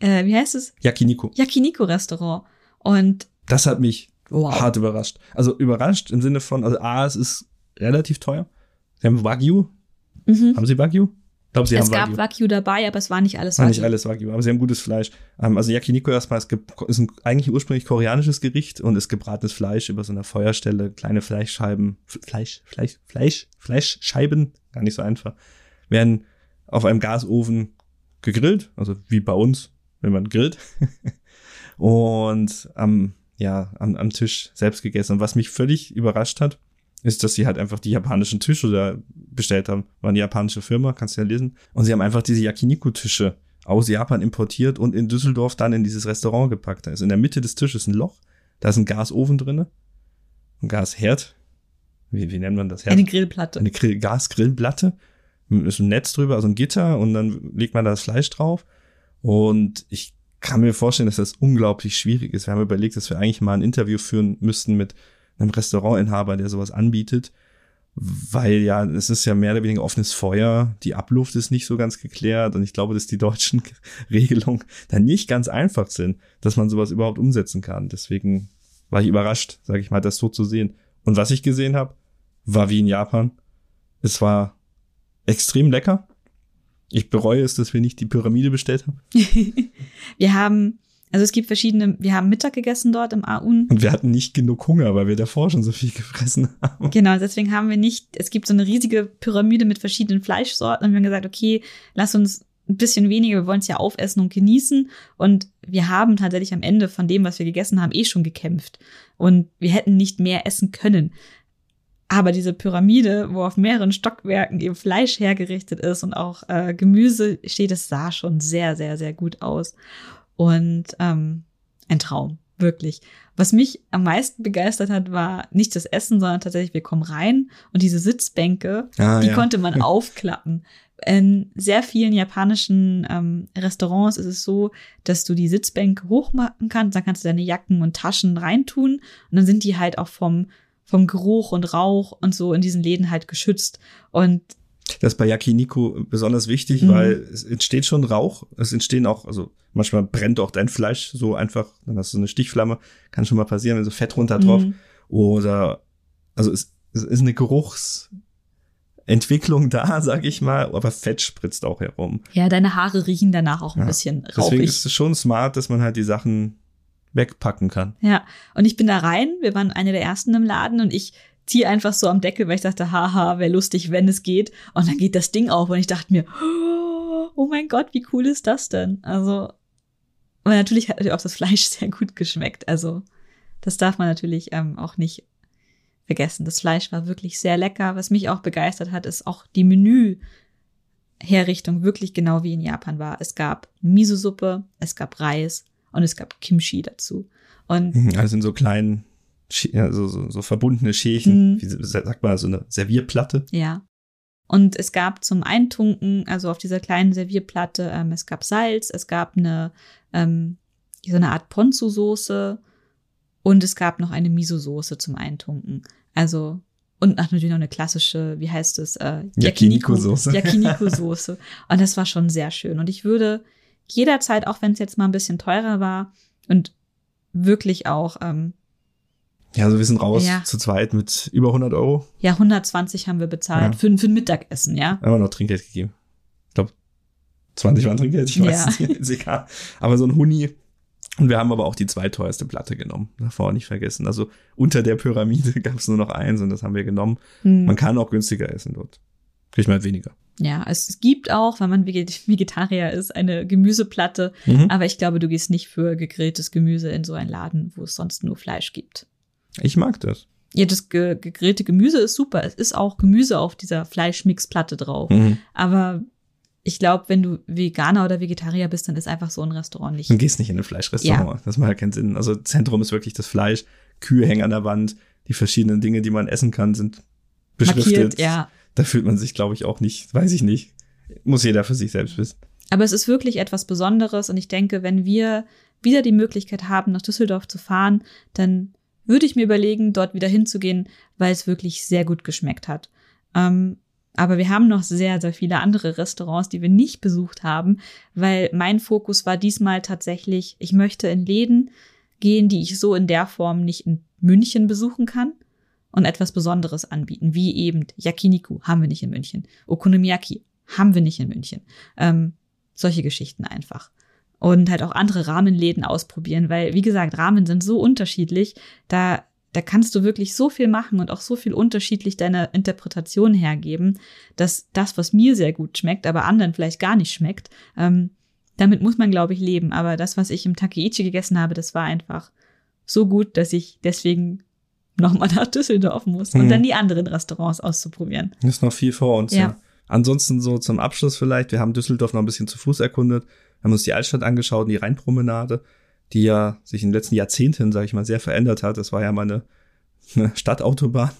Speaker 1: äh, wie heißt es?
Speaker 2: Yakiniko.
Speaker 1: Yakiniko-Restaurant. Und
Speaker 2: das hat mich wow. hart überrascht. Also überrascht im Sinne von, also A, es ist relativ teuer. Sie haben Wagyu, Mhm. Haben Sie Wagyu?
Speaker 1: Ich glaube, Sie es haben Wagyu. Es gab Wagyu dabei, aber es war nicht alles
Speaker 2: Wagyu. War nicht alles Wagyu, aber Sie haben gutes Fleisch. Ähm, also Yakiniku erstmal, es gibt, ist ein eigentlich ursprünglich koreanisches Gericht und ist gebratenes Fleisch über so einer Feuerstelle, kleine Fleischscheiben, Fleisch, Fleisch, Fleisch, Fleischscheiben, gar nicht so einfach, werden auf einem Gasofen gegrillt, also wie bei uns, wenn man grillt. und am, ja, am, am Tisch selbst gegessen. Und was mich völlig überrascht hat, ist, dass sie halt einfach die japanischen Tische da bestellt haben. War eine japanische Firma, kannst du ja lesen. Und sie haben einfach diese Yakiniku-Tische aus Japan importiert und in Düsseldorf dann in dieses Restaurant gepackt. Da ist in der Mitte des Tisches ein Loch, da ist ein Gasofen drinne, ein Gasherd. Wie, wie nennt man das?
Speaker 1: Herd? Eine Grillplatte.
Speaker 2: Eine Grill Gasgrillplatte. Ist ein Netz drüber, also ein Gitter und dann legt man da das Fleisch drauf. Und ich kann mir vorstellen, dass das unglaublich schwierig ist. Wir haben überlegt, dass wir eigentlich mal ein Interview führen müssten mit einem Restaurantinhaber, der sowas anbietet, weil ja, es ist ja mehr oder weniger offenes Feuer, die Abluft ist nicht so ganz geklärt und ich glaube, dass die deutschen Regelungen dann nicht ganz einfach sind, dass man sowas überhaupt umsetzen kann. Deswegen war ich überrascht, sage ich mal, das so zu sehen. Und was ich gesehen habe, war wie in Japan. Es war extrem lecker. Ich bereue es, dass wir nicht die Pyramide bestellt haben.
Speaker 1: wir haben Also es gibt verschiedene, wir haben Mittag gegessen dort im Aun.
Speaker 2: Und wir hatten nicht genug Hunger, weil wir davor schon so viel gefressen haben.
Speaker 1: Genau, deswegen haben wir nicht, es gibt so eine riesige Pyramide mit verschiedenen Fleischsorten und wir haben gesagt, okay, lass uns ein bisschen weniger, wir wollen es ja aufessen und genießen. Und wir haben tatsächlich am Ende von dem, was wir gegessen haben, eh schon gekämpft. Und wir hätten nicht mehr essen können. Aber diese Pyramide, wo auf mehreren Stockwerken eben Fleisch hergerichtet ist und auch äh, Gemüse steht, das sah schon sehr, sehr, sehr gut aus. Und ähm, ein Traum, wirklich. Was mich am meisten begeistert hat, war nicht das Essen, sondern tatsächlich, wir kommen rein und diese Sitzbänke,
Speaker 2: Ah,
Speaker 1: die
Speaker 2: ja.
Speaker 1: konnte man aufklappen. In sehr vielen japanischen ähm, Restaurants ist es so, dass du die Sitzbänke hochmachen kannst, dann kannst du deine Jacken und Taschen reintun und dann sind die halt auch vom, vom Geruch und Rauch und so in diesen Läden halt geschützt. Und
Speaker 2: Das ist bei Yakiniku besonders wichtig,
Speaker 1: Mhm.
Speaker 2: weil es entsteht schon Rauch. Es entstehen auch, also manchmal brennt auch dein Fleisch so einfach, dann hast du eine Stichflamme. Kann schon mal passieren, wenn so Fett runter drauf.
Speaker 1: Mhm.
Speaker 2: Oder, also es, es ist eine Geruchsentwicklung da, sag ich mal, aber Fett spritzt auch herum.
Speaker 1: ja, deine Haare riechen danach auch ein
Speaker 2: Ja.
Speaker 1: bisschen
Speaker 2: Deswegen
Speaker 1: rauchig.
Speaker 2: ist es schon smart, dass man halt die Sachen wegpacken kann.
Speaker 1: Ja, und ich bin da rein, wir waren eine der ersten im Laden und ich ziehe einfach so am Deckel, weil ich dachte, haha, wäre lustig, wenn es geht. Und dann geht das Ding auf und ich dachte mir, oh mein Gott, wie cool ist das denn? Also, aber natürlich hat auch das Fleisch sehr gut geschmeckt. Also, das darf man natürlich ähm, auch nicht vergessen. Das Fleisch war wirklich sehr lecker. Was mich auch begeistert hat, ist auch die Menüherrichtung wirklich genau wie in Japan war. Es gab Miso-Suppe, es gab Reis und es gab Kimchi dazu. Und
Speaker 2: Also in so kleinen, Ja, so, so, so verbundene Schälchen,
Speaker 1: Mhm.
Speaker 2: wie sagt man, so eine Servierplatte.
Speaker 1: Ja. Und es gab zum Eintunken, also auf dieser kleinen Servierplatte, ähm, es gab Salz, es gab eine, ähm, so eine Art Ponzu-Soße und es gab noch eine Miso-Soße zum Eintunken. Also, und natürlich noch eine klassische, wie heißt es? Äh,
Speaker 2: Yakiniku-Soße.
Speaker 1: Yakiniku-Soße. und das war schon sehr schön. Und ich würde jederzeit, auch wenn es jetzt mal ein bisschen teurer war und wirklich auch, ähm,
Speaker 2: Ja, also wir sind raus
Speaker 1: Ja.
Speaker 2: zu zweit mit über 100 Euro.
Speaker 1: ja, 120 haben wir bezahlt
Speaker 2: Ja.
Speaker 1: für, für ein Mittagessen, ja.
Speaker 2: Haben wir noch Trinkgeld gegeben. Ich glaube, 20 waren Trinkgeld, ich weiß
Speaker 1: Ja.
Speaker 2: es nicht, ist egal. Aber so ein Huni. Und wir haben aber auch die zweiteuerste Platte genommen. Davor nicht vergessen. Also unter der Pyramide gab es nur noch eins und das haben wir genommen.
Speaker 1: Hm.
Speaker 2: Man kann auch günstiger essen dort. Kriegt man halt weniger.
Speaker 1: Ja, es gibt auch, wenn man Veget- Vegetarier ist, eine Gemüseplatte.
Speaker 2: Mhm.
Speaker 1: Aber ich glaube, du gehst nicht für gegrilltes Gemüse in so einen Laden, wo es sonst nur Fleisch gibt.
Speaker 2: Ich mag das.
Speaker 1: Ja, das ge gegrillte Gemüse ist super. Es ist auch Gemüse auf dieser Fleischmixplatte drauf.
Speaker 2: Mhm.
Speaker 1: Aber ich glaube, wenn du Veganer oder Vegetarier bist, dann ist einfach so ein Restaurant nicht.
Speaker 2: Du gehst nicht in ein Fleischrestaurant. Das macht ja keinen Sinn. Also Zentrum ist wirklich das Fleisch. Kühe hängen an der Wand. Die verschiedenen Dinge, die man essen kann, sind beschriftet.
Speaker 1: Markiert, ja.
Speaker 2: Da fühlt man sich, glaube ich, auch nicht, weiß ich nicht. Muss jeder für sich selbst wissen.
Speaker 1: Aber es ist wirklich etwas Besonderes und ich denke, wenn wir wieder die Möglichkeit haben, nach Düsseldorf zu fahren, dann würde ich mir überlegen, dort wieder hinzugehen, weil es wirklich sehr gut geschmeckt hat. Ähm, aber wir haben noch sehr, sehr viele andere Restaurants, die wir nicht besucht haben, weil mein Fokus war diesmal tatsächlich, ich möchte in Läden gehen, die ich so in der Form nicht in München besuchen kann und etwas Besonderes anbieten, wie eben Yakiniku haben wir nicht in München, Okonomiyaki haben wir nicht in München. Ähm, solche Geschichten einfach. Und halt auch andere Rahmenläden ausprobieren, weil, wie gesagt, Rahmen sind so unterschiedlich, da, da kannst du wirklich so viel machen und auch so viel unterschiedlich deine Interpretation hergeben, dass das, was mir sehr gut schmeckt, aber anderen vielleicht gar nicht schmeckt, ähm, damit muss man, glaube ich, leben. Aber das, was ich im Takeichi gegessen habe, das war einfach so gut, dass ich deswegen nochmal nach Düsseldorf muss und
Speaker 2: Mhm.
Speaker 1: dann die anderen Restaurants auszuprobieren.
Speaker 2: Ist noch viel vor uns, ja.
Speaker 1: Ja.
Speaker 2: Ansonsten so zum Abschluss vielleicht, wir haben Düsseldorf noch ein bisschen zu Fuß erkundet, haben uns die Altstadt angeschaut, und die Rheinpromenade, die ja sich in den letzten Jahrzehnten, sage ich mal, sehr verändert hat. Das war ja mal eine, eine Stadtautobahn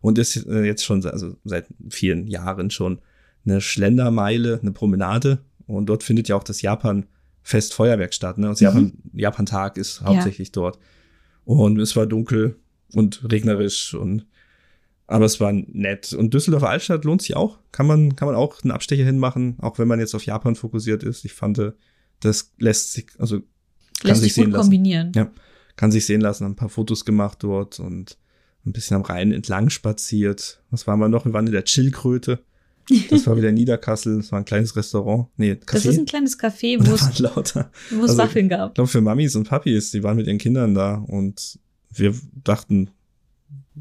Speaker 2: und ist äh, jetzt schon also seit vielen Jahren schon eine Schlendermeile, eine Promenade und dort findet ja auch das Japan-Fest Feuerwerk statt. Ne? Das
Speaker 1: Mhm.
Speaker 2: Japan, Japan-Tag ist hauptsächlich dort. Und es war dunkel und regnerisch und aber es war nett. Und Düsseldorfer Altstadt lohnt sich auch. Kann man, kann man auch einen Abstecher hinmachen, auch wenn man jetzt auf Japan fokussiert ist. Ich fand, äh, das lässt sich, also kann
Speaker 1: Lässt
Speaker 2: sich
Speaker 1: sich gut
Speaker 2: sehen lassen.
Speaker 1: kombinieren.
Speaker 2: Ja, kann sich sehen lassen. Haben Ein paar Fotos gemacht dort und ein bisschen am Rhein entlang spaziert. Was waren wir noch? Wir waren in der Chillkröte. Das war wieder Niederkassel, das war ein kleines Restaurant. Nee, Café.
Speaker 1: Das ist ein kleines Café, wo es,
Speaker 2: lauter.
Speaker 1: wo es
Speaker 2: also,
Speaker 1: Waffeln
Speaker 2: Ich
Speaker 1: gab.
Speaker 2: glaube, für Mamis und Papis, die waren mit ihren Kindern da und wir dachten,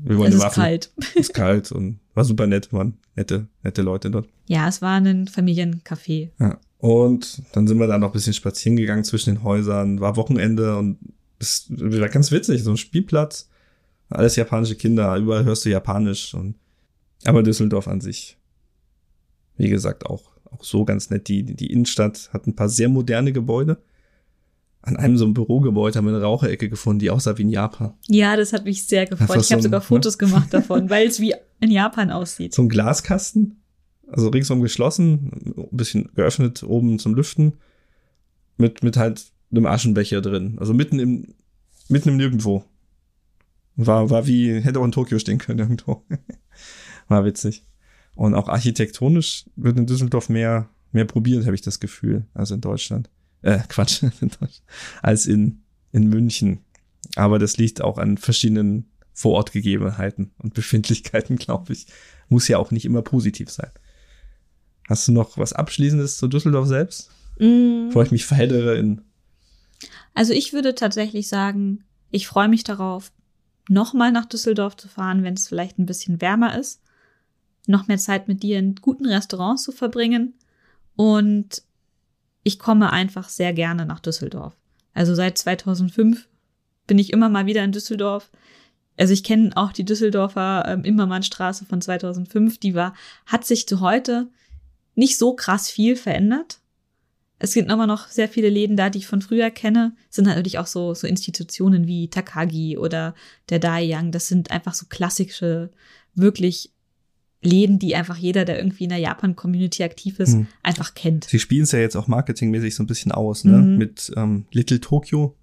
Speaker 2: wir wollen
Speaker 1: Es ist
Speaker 2: Waffel.
Speaker 1: kalt.
Speaker 2: ist kalt und war super nett, waren nette, nette Leute dort.
Speaker 1: Ja, es war ein Familiencafé.
Speaker 2: Ja. Und dann sind wir da noch ein bisschen spazieren gegangen zwischen den Häusern, war Wochenende und es war ganz witzig, so ein Spielplatz, alles japanische Kinder, überall hörst du Japanisch und aber Düsseldorf an sich, wie gesagt, auch, auch so ganz nett. Die, die Innenstadt hat ein paar sehr moderne Gebäude. An einem so einem Bürogebäude haben wir eine Raucherecke gefunden, die aussah wie in Japan.
Speaker 1: Ja, das hat mich sehr gefreut. Ich habe
Speaker 2: so
Speaker 1: sogar Fotos gemacht davon, weil es wie in Japan aussieht.
Speaker 2: So ein Glaskasten, also ringsum geschlossen, ein bisschen geöffnet oben zum Lüften, mit, mit halt einem Aschenbecher drin. Also mitten im, mitten im Nirgendwo. War, war wie, hätte auch in Tokio stehen können irgendwo. war witzig. Und auch architektonisch wird in Düsseldorf mehr, mehr probiert, habe ich das Gefühl, als in Deutschland. Äh, Quatsch, als in, in München. Aber das liegt auch an verschiedenen Vorortgegebenheiten und Befindlichkeiten, glaube ich. Muss ja auch nicht immer positiv sein. Hast du noch was Abschließendes zu Düsseldorf selbst?
Speaker 1: Mm.
Speaker 2: Bevor ich mich verheddere in.
Speaker 1: Also ich würde tatsächlich sagen, ich freue mich darauf, nochmal nach Düsseldorf zu fahren, wenn es vielleicht ein bisschen wärmer ist. Noch mehr Zeit mit dir in guten Restaurants zu verbringen. Und ich komme einfach sehr gerne nach Düsseldorf. Also seit 2005 bin ich immer mal wieder in Düsseldorf. Also ich kenne auch die Düsseldorfer ähm, Immermannstraße von 2005. Die war, hat sich zu heute nicht so krass viel verändert. Es gibt immer noch sehr viele Läden da, die ich von früher kenne. Es sind natürlich auch so, so Institutionen wie Takagi oder der Daiyang. Das sind einfach so klassische, wirklich Läden, die einfach jeder, der irgendwie in der Japan-Community aktiv ist,
Speaker 2: Hm.
Speaker 1: einfach kennt.
Speaker 2: Sie spielen es ja jetzt auch marketingmäßig so ein bisschen aus, ne?
Speaker 1: Mhm.
Speaker 2: Mit ähm, Little Tokyo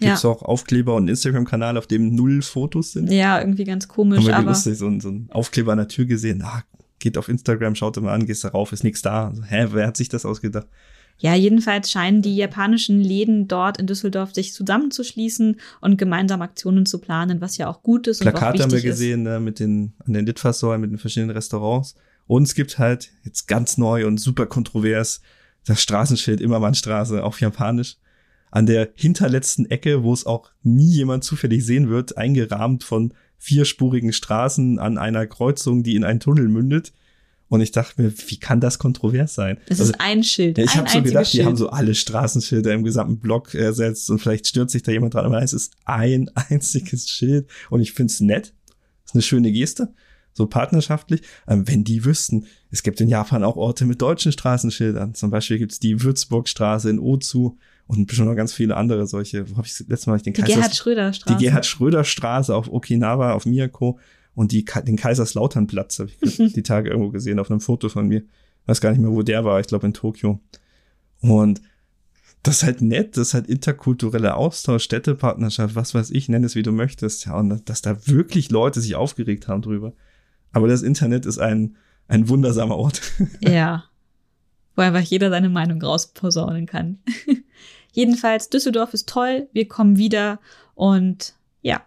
Speaker 2: gibt's
Speaker 1: Ja.
Speaker 2: auch Aufkleber und einen Instagram-Kanal, auf dem null Fotos sind.
Speaker 1: Ja, irgendwie ganz
Speaker 2: Haben
Speaker 1: komisch,
Speaker 2: wir
Speaker 1: aber
Speaker 2: lustig so, so ein Aufkleber an der Tür gesehen. Ah, geht auf Instagram, schaut mal an, gehst da rauf, ist nichts da. Also, hä, wer hat sich das ausgedacht?
Speaker 1: Ja, jedenfalls scheinen die japanischen Läden dort in Düsseldorf sich zusammenzuschließen und gemeinsam Aktionen zu planen, was ja auch gut ist und auch
Speaker 2: Plakate haben wir gesehen, ne, mit den, an den Litfaßsäulen, mit den verschiedenen Restaurants. Und es gibt halt jetzt ganz neu und super kontrovers das Straßenschild Immermannstraße auf Japanisch. An der hinterletzten Ecke, wo es auch nie jemand zufällig sehen wird, eingerahmt von vierspurigen Straßen an einer Kreuzung, die in einen Tunnel mündet. Und ich dachte mir, wie kann das kontrovers sein?
Speaker 1: Es
Speaker 2: Also,
Speaker 1: ist ein Schild,
Speaker 2: ja, ich habe so gedacht, die
Speaker 1: Schild.
Speaker 2: haben so alle Straßenschilder im gesamten Block ersetzt und vielleicht stürzt sich da jemand dran, aber es ist ein einziges Schild und ich find's nett. ist eine schöne Geste, so partnerschaftlich. Ähm, wenn die wüssten, es gibt in Japan auch Orte mit deutschen Straßenschildern. Zum Beispiel gibt's die Würzburgstraße in Ozu und bestimmt noch ganz viele andere solche. Wo habe ich letztes Mal nicht den
Speaker 1: die
Speaker 2: Kaisers-
Speaker 1: Gerhard Schröder Straße.
Speaker 2: die Gerhard Schröder Straße auf Okinawa, auf Miyako und die, den Kaiserslauternplatz habe ich die Tage irgendwo gesehen auf einem Foto von mir. Weiß gar nicht mehr, wo der war. Ich glaube in Tokio. Und das ist halt nett, das ist halt interkultureller Austausch, Städtepartnerschaft, was weiß ich, nenn es wie du möchtest. Ja, und dass da wirklich Leute sich aufgeregt haben drüber. Aber das Internet ist ein, ein wundersamer Ort.
Speaker 1: Ja. Wo einfach jeder seine Meinung rausposaunen kann. Jedenfalls, Düsseldorf ist toll. Wir kommen wieder und ja.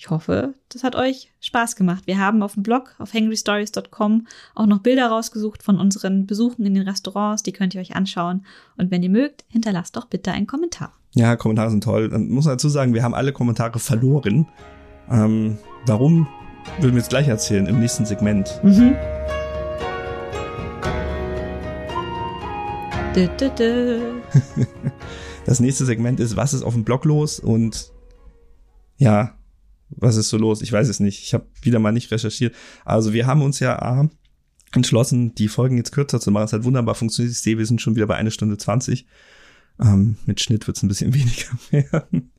Speaker 1: Ich hoffe, das hat euch Spaß gemacht. Wir haben auf dem Blog auf hangrystories.com auch noch Bilder rausgesucht von unseren Besuchen in den Restaurants. Die könnt ihr euch anschauen. Und wenn ihr mögt, hinterlasst doch bitte einen Kommentar.
Speaker 2: Ja, Kommentare sind toll. Dann muss man dazu sagen, wir haben alle Kommentare verloren. Ähm, warum, würden wir jetzt gleich erzählen im nächsten Segment.
Speaker 1: Mhm.
Speaker 2: Das nächste Segment ist, was ist auf dem Blog los? Und ja, was ist so los? Ich weiß es nicht. Ich habe wieder mal nicht recherchiert. Also wir haben uns ja A, entschlossen, die Folgen jetzt kürzer zu machen. Es hat wunderbar funktioniert. Ich sehe, wir sind schon wieder bei einer Stunde zwanzig. Ähm, mit Schnitt wird es ein bisschen weniger werden.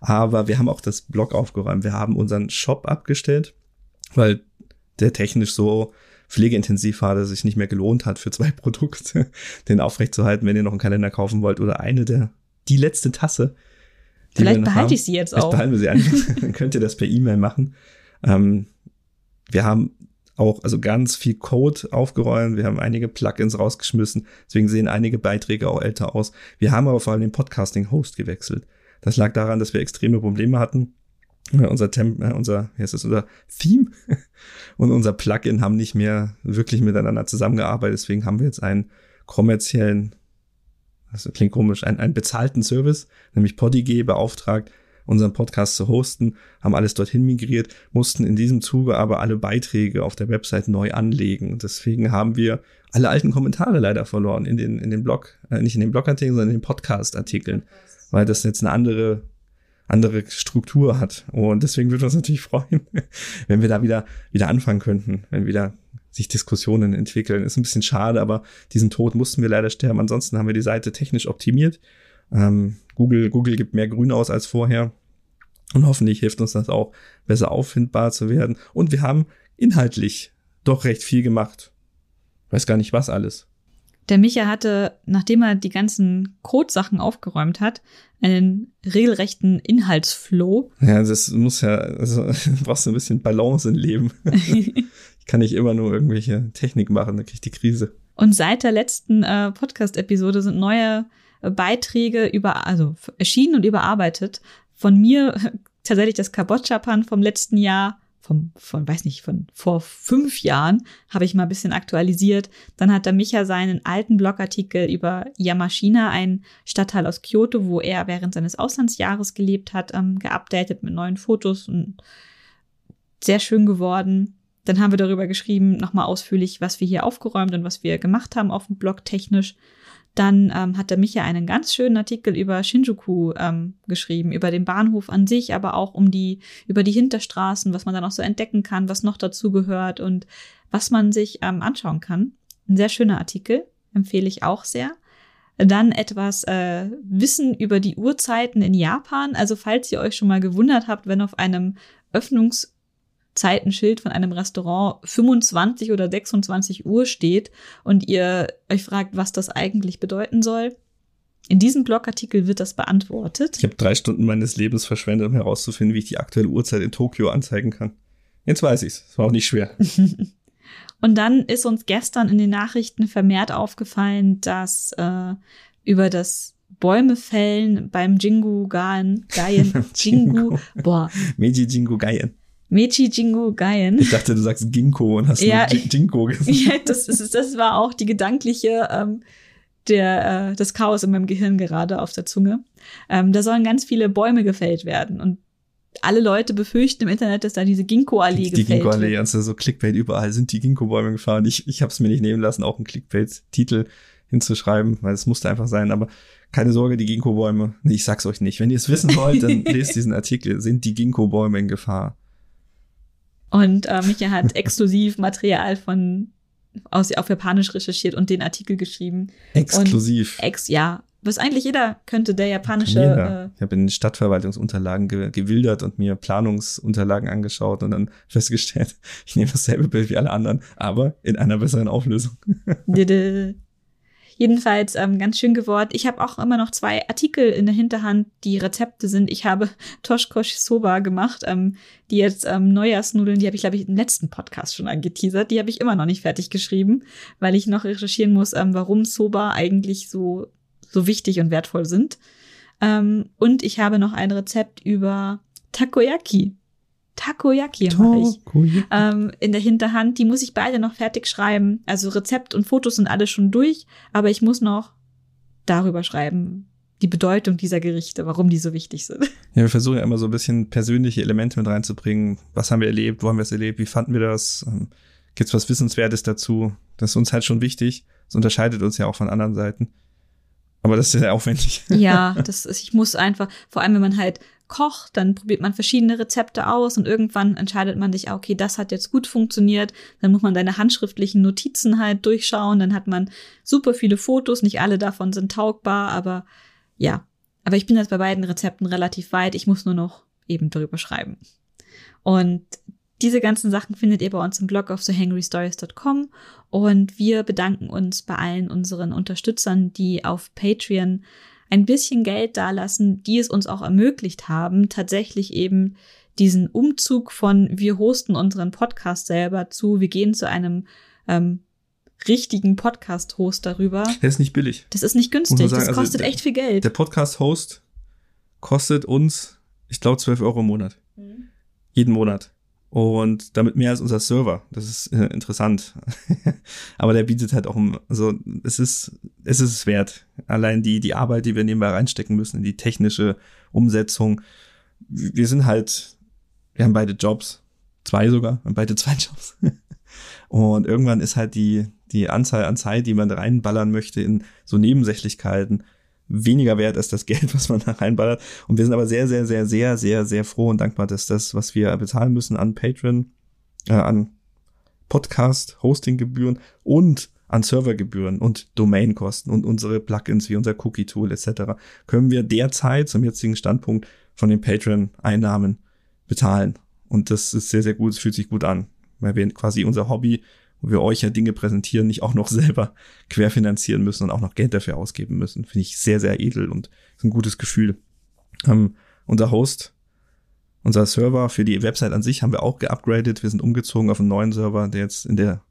Speaker 2: Aber wir haben auch das Blog aufgeräumt. Wir haben unseren Shop abgestellt, weil der technisch so pflegeintensiv war, dass es sich nicht mehr gelohnt hat, für zwei Produkte den aufrechtzuerhalten, wenn ihr noch einen Kalender kaufen wollt oder eine der, die letzte Tasse.
Speaker 1: Vielleicht behalte
Speaker 2: haben.
Speaker 1: ich sie jetzt
Speaker 2: Vielleicht
Speaker 1: auch.
Speaker 2: behalten wir sie einfach. Dann könnt ihr das per E-Mail machen. Ähm, wir haben auch also ganz viel Code aufgeräumt. Wir haben einige Plugins rausgeschmissen. Deswegen sehen einige Beiträge auch älter aus. Wir haben aber vor allem den Podcasting-Host gewechselt. Das lag daran, dass wir extreme Probleme hatten. unser Temp, äh, unser, wie heißt das, unser Theme und unser Plugin haben nicht mehr wirklich miteinander zusammengearbeitet. Deswegen haben wir jetzt einen kommerziellen, das klingt komisch, einen, einen bezahlten Service, nämlich Podigee beauftragt, unseren Podcast zu hosten, haben alles dorthin migriert, mussten in diesem Zuge aber alle Beiträge auf der Website neu anlegen. Deswegen haben wir alle alten Kommentare leider verloren in den, in den Blog, äh, nicht in den Blogartikeln, sondern in den Podcast-Artikeln, weil das jetzt eine andere andere Struktur hat. Und deswegen würde uns natürlich freuen, wenn wir da wieder, wieder anfangen könnten, wenn wieder sich Diskussionen entwickeln. Ist ein bisschen schade, aber diesen Tod mussten wir leider sterben. Ansonsten haben wir die Seite technisch optimiert. Ähm, Google, Google gibt mehr Grün aus als vorher. Und hoffentlich hilft uns das auch, besser auffindbar zu werden. Und wir haben inhaltlich doch recht viel gemacht. Weiß gar nicht was alles.
Speaker 1: Der Micha hatte, nachdem er die ganzen Code-Sachen aufgeräumt hat, einen regelrechten Inhaltsflow.
Speaker 2: Ja, das muss ja, also du brauchst ein bisschen Balance im Leben. ich kann nicht immer nur irgendwelche Technik machen, dann krieg ich die Krise.
Speaker 1: Und seit der letzten äh, Podcast-Episode sind neue äh, Beiträge über, also erschienen und überarbeitet. Von mir tatsächlich das Kabotschapan vom letzten Jahr vom, von, weiß nicht, von vor fünf Jahren habe ich mal ein bisschen aktualisiert. Dann hat der Micha seinen alten Blogartikel über Yamashina, ein Stadtteil aus Kyoto, wo er während seines Auslandsjahres gelebt hat, ähm, geupdatet mit neuen Fotos und sehr schön geworden. Dann haben wir darüber geschrieben, nochmal ausführlich, was wir hier aufgeräumt und was wir gemacht haben auf dem Blog technisch. Dann ähm, hat der Micha einen ganz schönen Artikel über Shinjuku ähm, geschrieben, über den Bahnhof an sich, aber auch um die, über die Hinterstraßen, was man da noch so entdecken kann, was noch dazu gehört und was man sich ähm, anschauen kann. Ein sehr schöner Artikel, empfehle ich auch sehr. Dann etwas äh, Wissen über die Uhrzeiten in Japan. Also falls ihr euch schon mal gewundert habt, wenn auf einem Öffnungs Zeitenschild von einem Restaurant 25 oder 26 Uhr steht und ihr euch fragt, was das eigentlich bedeuten soll. In diesem Blogartikel wird das beantwortet.
Speaker 2: Ich habe drei Stunden meines Lebens verschwendet, um herauszufinden, wie ich die aktuelle Uhrzeit in Tokio anzeigen kann. Jetzt weiß ich's. Es war auch nicht schwer.
Speaker 1: und dann ist uns gestern in den Nachrichten vermehrt aufgefallen, dass äh, über das Bäume fällen beim Jingu Gaien, Gaien, Jingu, boah.
Speaker 2: Meiji Jingu Gaien.
Speaker 1: Mechi Jingo Gaien.
Speaker 2: Ich dachte, du sagst Ginkgo und hast
Speaker 1: ja,
Speaker 2: nur Jinko gesagt.
Speaker 1: Ja, das, ist, das war auch die gedankliche, ähm, der, äh, das Chaos in meinem Gehirn gerade auf der Zunge. Ähm, da sollen ganz viele Bäume gefällt werden und alle Leute befürchten im Internet, dass da diese Ginkgo-Allee gefällt
Speaker 2: Die Ginkgo-Allee, also so Clickbait überall sind die Ginkgo-Bäume gefahren. Ich, ich habe es mir nicht nehmen lassen, auch einen Clickbait-Titel hinzuschreiben, weil es musste einfach sein. Aber keine Sorge, die Ginkgo-Bäume, nee, ich sag's euch nicht. Wenn ihr es wissen wollt, dann lest diesen Artikel. Sind die Ginkgo-Bäume in Gefahr?
Speaker 1: Und äh, Micha hat exklusiv Material von aus, auf Japanisch recherchiert und den Artikel geschrieben.
Speaker 2: Exklusiv.
Speaker 1: Und ex, ja. Was eigentlich jeder könnte, der japanische.
Speaker 2: Äh, ich habe in Stadtverwaltungsunterlagen ge gewildert und mir Planungsunterlagen angeschaut und dann festgestellt, ich nehme dasselbe Bild wie alle anderen, aber in einer besseren Auflösung.
Speaker 1: Jedenfalls ähm, ganz schön geworden. Ich habe auch immer noch zwei Artikel in der Hinterhand, die Rezepte sind. Ich habe Toshkosh Soba gemacht, ähm, die jetzt ähm, Neujahrsnudeln, die habe ich, glaube ich, im letzten Podcast schon angeteasert. Die habe ich immer noch nicht fertig geschrieben, weil ich noch recherchieren muss, ähm, warum Soba eigentlich so, so wichtig und wertvoll sind. Ähm, und ich habe noch ein Rezept über Takoyaki. Takoyaki mache ich ähm, in der Hinterhand. Die muss ich beide noch fertig schreiben. Also Rezept und Fotos sind alle schon durch, aber ich muss noch darüber schreiben, die Bedeutung dieser Gerichte, warum die so wichtig sind.
Speaker 2: Ja, wir versuchen ja immer so ein bisschen persönliche Elemente mit reinzubringen. Was haben wir erlebt? Wo haben wir es erlebt? Wie fanden wir das? Ähm, Gibt es was Wissenswertes dazu? Das ist uns halt schon wichtig. Das unterscheidet uns ja auch von anderen Seiten. Aber das ist ja aufwendig.
Speaker 1: Ja, das ist, ich muss einfach, vor allem wenn man halt kocht, dann probiert man verschiedene Rezepte aus und irgendwann entscheidet man sich, ah, okay, das hat jetzt gut funktioniert. Dann muss man seine handschriftlichen Notizen halt durchschauen. Dann hat man super viele Fotos, nicht alle davon sind taugbar, aber ja. Aber ich bin jetzt bei beiden Rezepten relativ weit. Ich muss nur noch eben darüber schreiben. Und diese ganzen Sachen findet ihr bei uns im Blog auf thehangrystories.com und wir bedanken uns bei allen unseren Unterstützern, die auf Patreon ein bisschen Geld dalassen, die es uns auch ermöglicht haben, tatsächlich eben diesen Umzug von wir hosten unseren Podcast selber zu, wir gehen zu einem ähm, richtigen Podcast-Host darüber.
Speaker 2: Der ist nicht billig.
Speaker 1: Das ist nicht günstig, sagen, das also kostet also der, echt viel Geld.
Speaker 2: Der Podcast-Host kostet uns, ich glaube, 12 Euro im Monat. Mhm. Jeden Monat. Und damit mehr als unser Server. Das ist äh, interessant. Aber der bietet halt auch also es ist, es ist es wert. Allein die, die Arbeit, die wir nebenbei reinstecken müssen in die technische Umsetzung. Wir sind halt, wir haben beide Jobs. Zwei sogar. Wir haben beide zwei Jobs. Und irgendwann ist halt die, die Anzahl an Zeit, die man reinballern möchte in so Nebensächlichkeiten, weniger wert als das Geld, was man da reinballert. Und wir sind aber sehr, sehr, sehr, sehr, sehr, sehr froh und dankbar, dass das, was wir bezahlen müssen an Patreon, äh, an Podcast, Hostinggebühren und an Servergebühren und Domainkosten und unsere Plugins wie unser Cookie-Tool etc. können wir derzeit zum jetzigen Standpunkt von den Patreon-Einnahmen bezahlen. Und das ist sehr, sehr gut, es fühlt sich gut an, weil wir quasi unser Hobby wo wir euch ja Dinge präsentieren, nicht auch noch selber querfinanzieren müssen und auch noch Geld dafür ausgeben müssen. Finde ich sehr, sehr edel und ist ein gutes Gefühl. Ähm, unser Host, unser Server für die Website an sich haben wir auch geupgradet. Wir sind umgezogen auf einen neuen Server, der jetzt in der,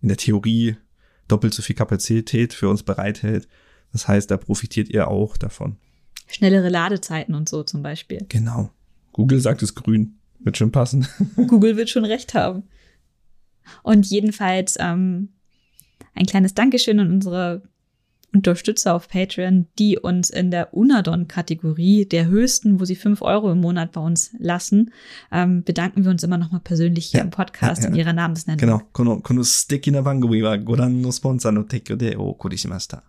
Speaker 2: in der Theorie doppelt so viel Kapazität für uns bereithält. Das heißt, da profitiert ihr auch davon.
Speaker 1: Schnellere Ladezeiten und so zum Beispiel.
Speaker 2: Genau. Google sagt es grün. Wird schon passen.
Speaker 1: Google wird schon recht haben. Und jedenfalls ähm, ein kleines Dankeschön an unsere Unterstützer auf Patreon, die uns in der Unadon-Kategorie, der höchsten, wo sie fünf Euro im Monat bei uns lassen, ähm, bedanken wir uns immer nochmal persönlich hier
Speaker 2: Ja,
Speaker 1: im Podcast
Speaker 2: ja, ja.
Speaker 1: in ihrer Namensnennung.
Speaker 2: genau。この、この素敵な番組はご覧のスポンサーの提供でお送りしました。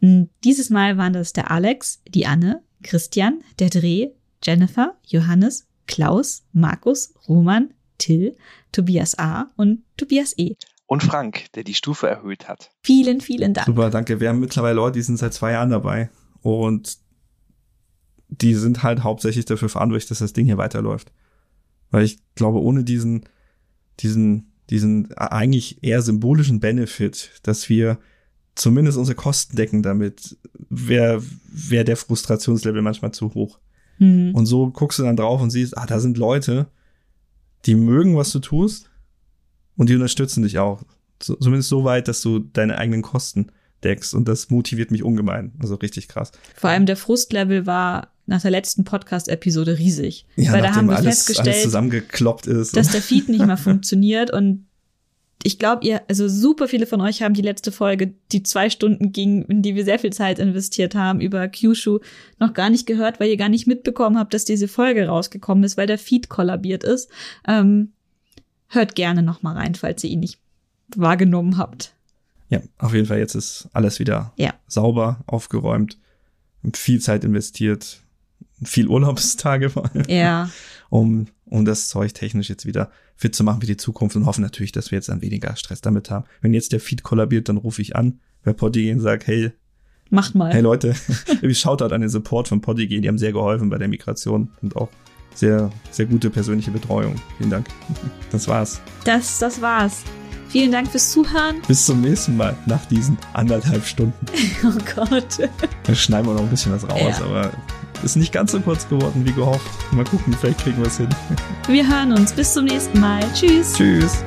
Speaker 1: Mm, Dieses Mal waren das der Alex, die Anne, Christian, der Dreh, Jennifer, Johannes, Klaus, Markus, Roman, Till, Tobias A. und Tobias E.
Speaker 3: Und Frank, der die Stufe erhöht hat.
Speaker 1: Vielen, vielen Dank.
Speaker 2: Super, danke. Wir haben mittlerweile Leute, die sind seit zwei Jahren dabei und die sind halt hauptsächlich dafür verantwortlich, dass das Ding hier weiterläuft. Weil ich glaube, ohne diesen, diesen, diesen eigentlich eher symbolischen Benefit, dass wir zumindest unsere Kosten decken damit, wäre wär der Frustrationslevel manchmal zu hoch.
Speaker 1: Hm.
Speaker 2: Und so guckst du dann drauf und siehst, ah, da sind Leute, die mögen, was du tust und die unterstützen dich auch. So, zumindest so weit, dass du deine eigenen Kosten deckst und das motiviert mich ungemein. Also richtig krass.
Speaker 1: Vor allem der Frustlevel war nach der letzten Podcast-Episode riesig.
Speaker 2: Ja,
Speaker 1: weil da haben wir
Speaker 2: alles, alles
Speaker 1: festgestellt,
Speaker 2: zusammengekloppt ist.
Speaker 1: dass der Feed nicht mehr funktioniert und ich glaube, ihr, also super viele von euch haben die letzte Folge, die zwei Stunden ging, in die wir sehr viel Zeit investiert haben, über Kyushu noch gar nicht gehört, weil ihr gar nicht mitbekommen habt, dass diese Folge rausgekommen ist, weil der Feed kollabiert ist. Ähm, hört gerne noch mal rein, falls ihr ihn nicht wahrgenommen habt.
Speaker 2: ja, auf jeden Fall jetzt ist alles wieder
Speaker 1: Ja.
Speaker 2: sauber, aufgeräumt, viel Zeit investiert, viel Urlaubstage vor allem.
Speaker 1: Ja,
Speaker 2: um, um das Zeug technisch jetzt wieder fit zu machen für die Zukunft und hoffen natürlich, dass wir jetzt dann weniger Stress damit haben. Wenn jetzt der Feed kollabiert, dann rufe ich an bei Podigy und sage, hey,
Speaker 1: macht mal.
Speaker 2: hey Leute, Shoutout an den Support von Podigy, die haben sehr geholfen bei der Migration und auch sehr, sehr gute persönliche Betreuung. Vielen Dank. Das war's.
Speaker 1: Das, das war's. Vielen Dank fürs Zuhören.
Speaker 2: Bis zum nächsten Mal nach diesen anderthalb Stunden.
Speaker 1: Oh Gott.
Speaker 2: Da schneiden wir noch ein bisschen was raus,
Speaker 1: Ja.
Speaker 2: aber ist nicht ganz so kurz geworden wie gehofft. Mal gucken, vielleicht kriegen wir es hin.
Speaker 1: Wir hören uns. Bis zum nächsten Mal. Tschüss.
Speaker 2: Tschüss.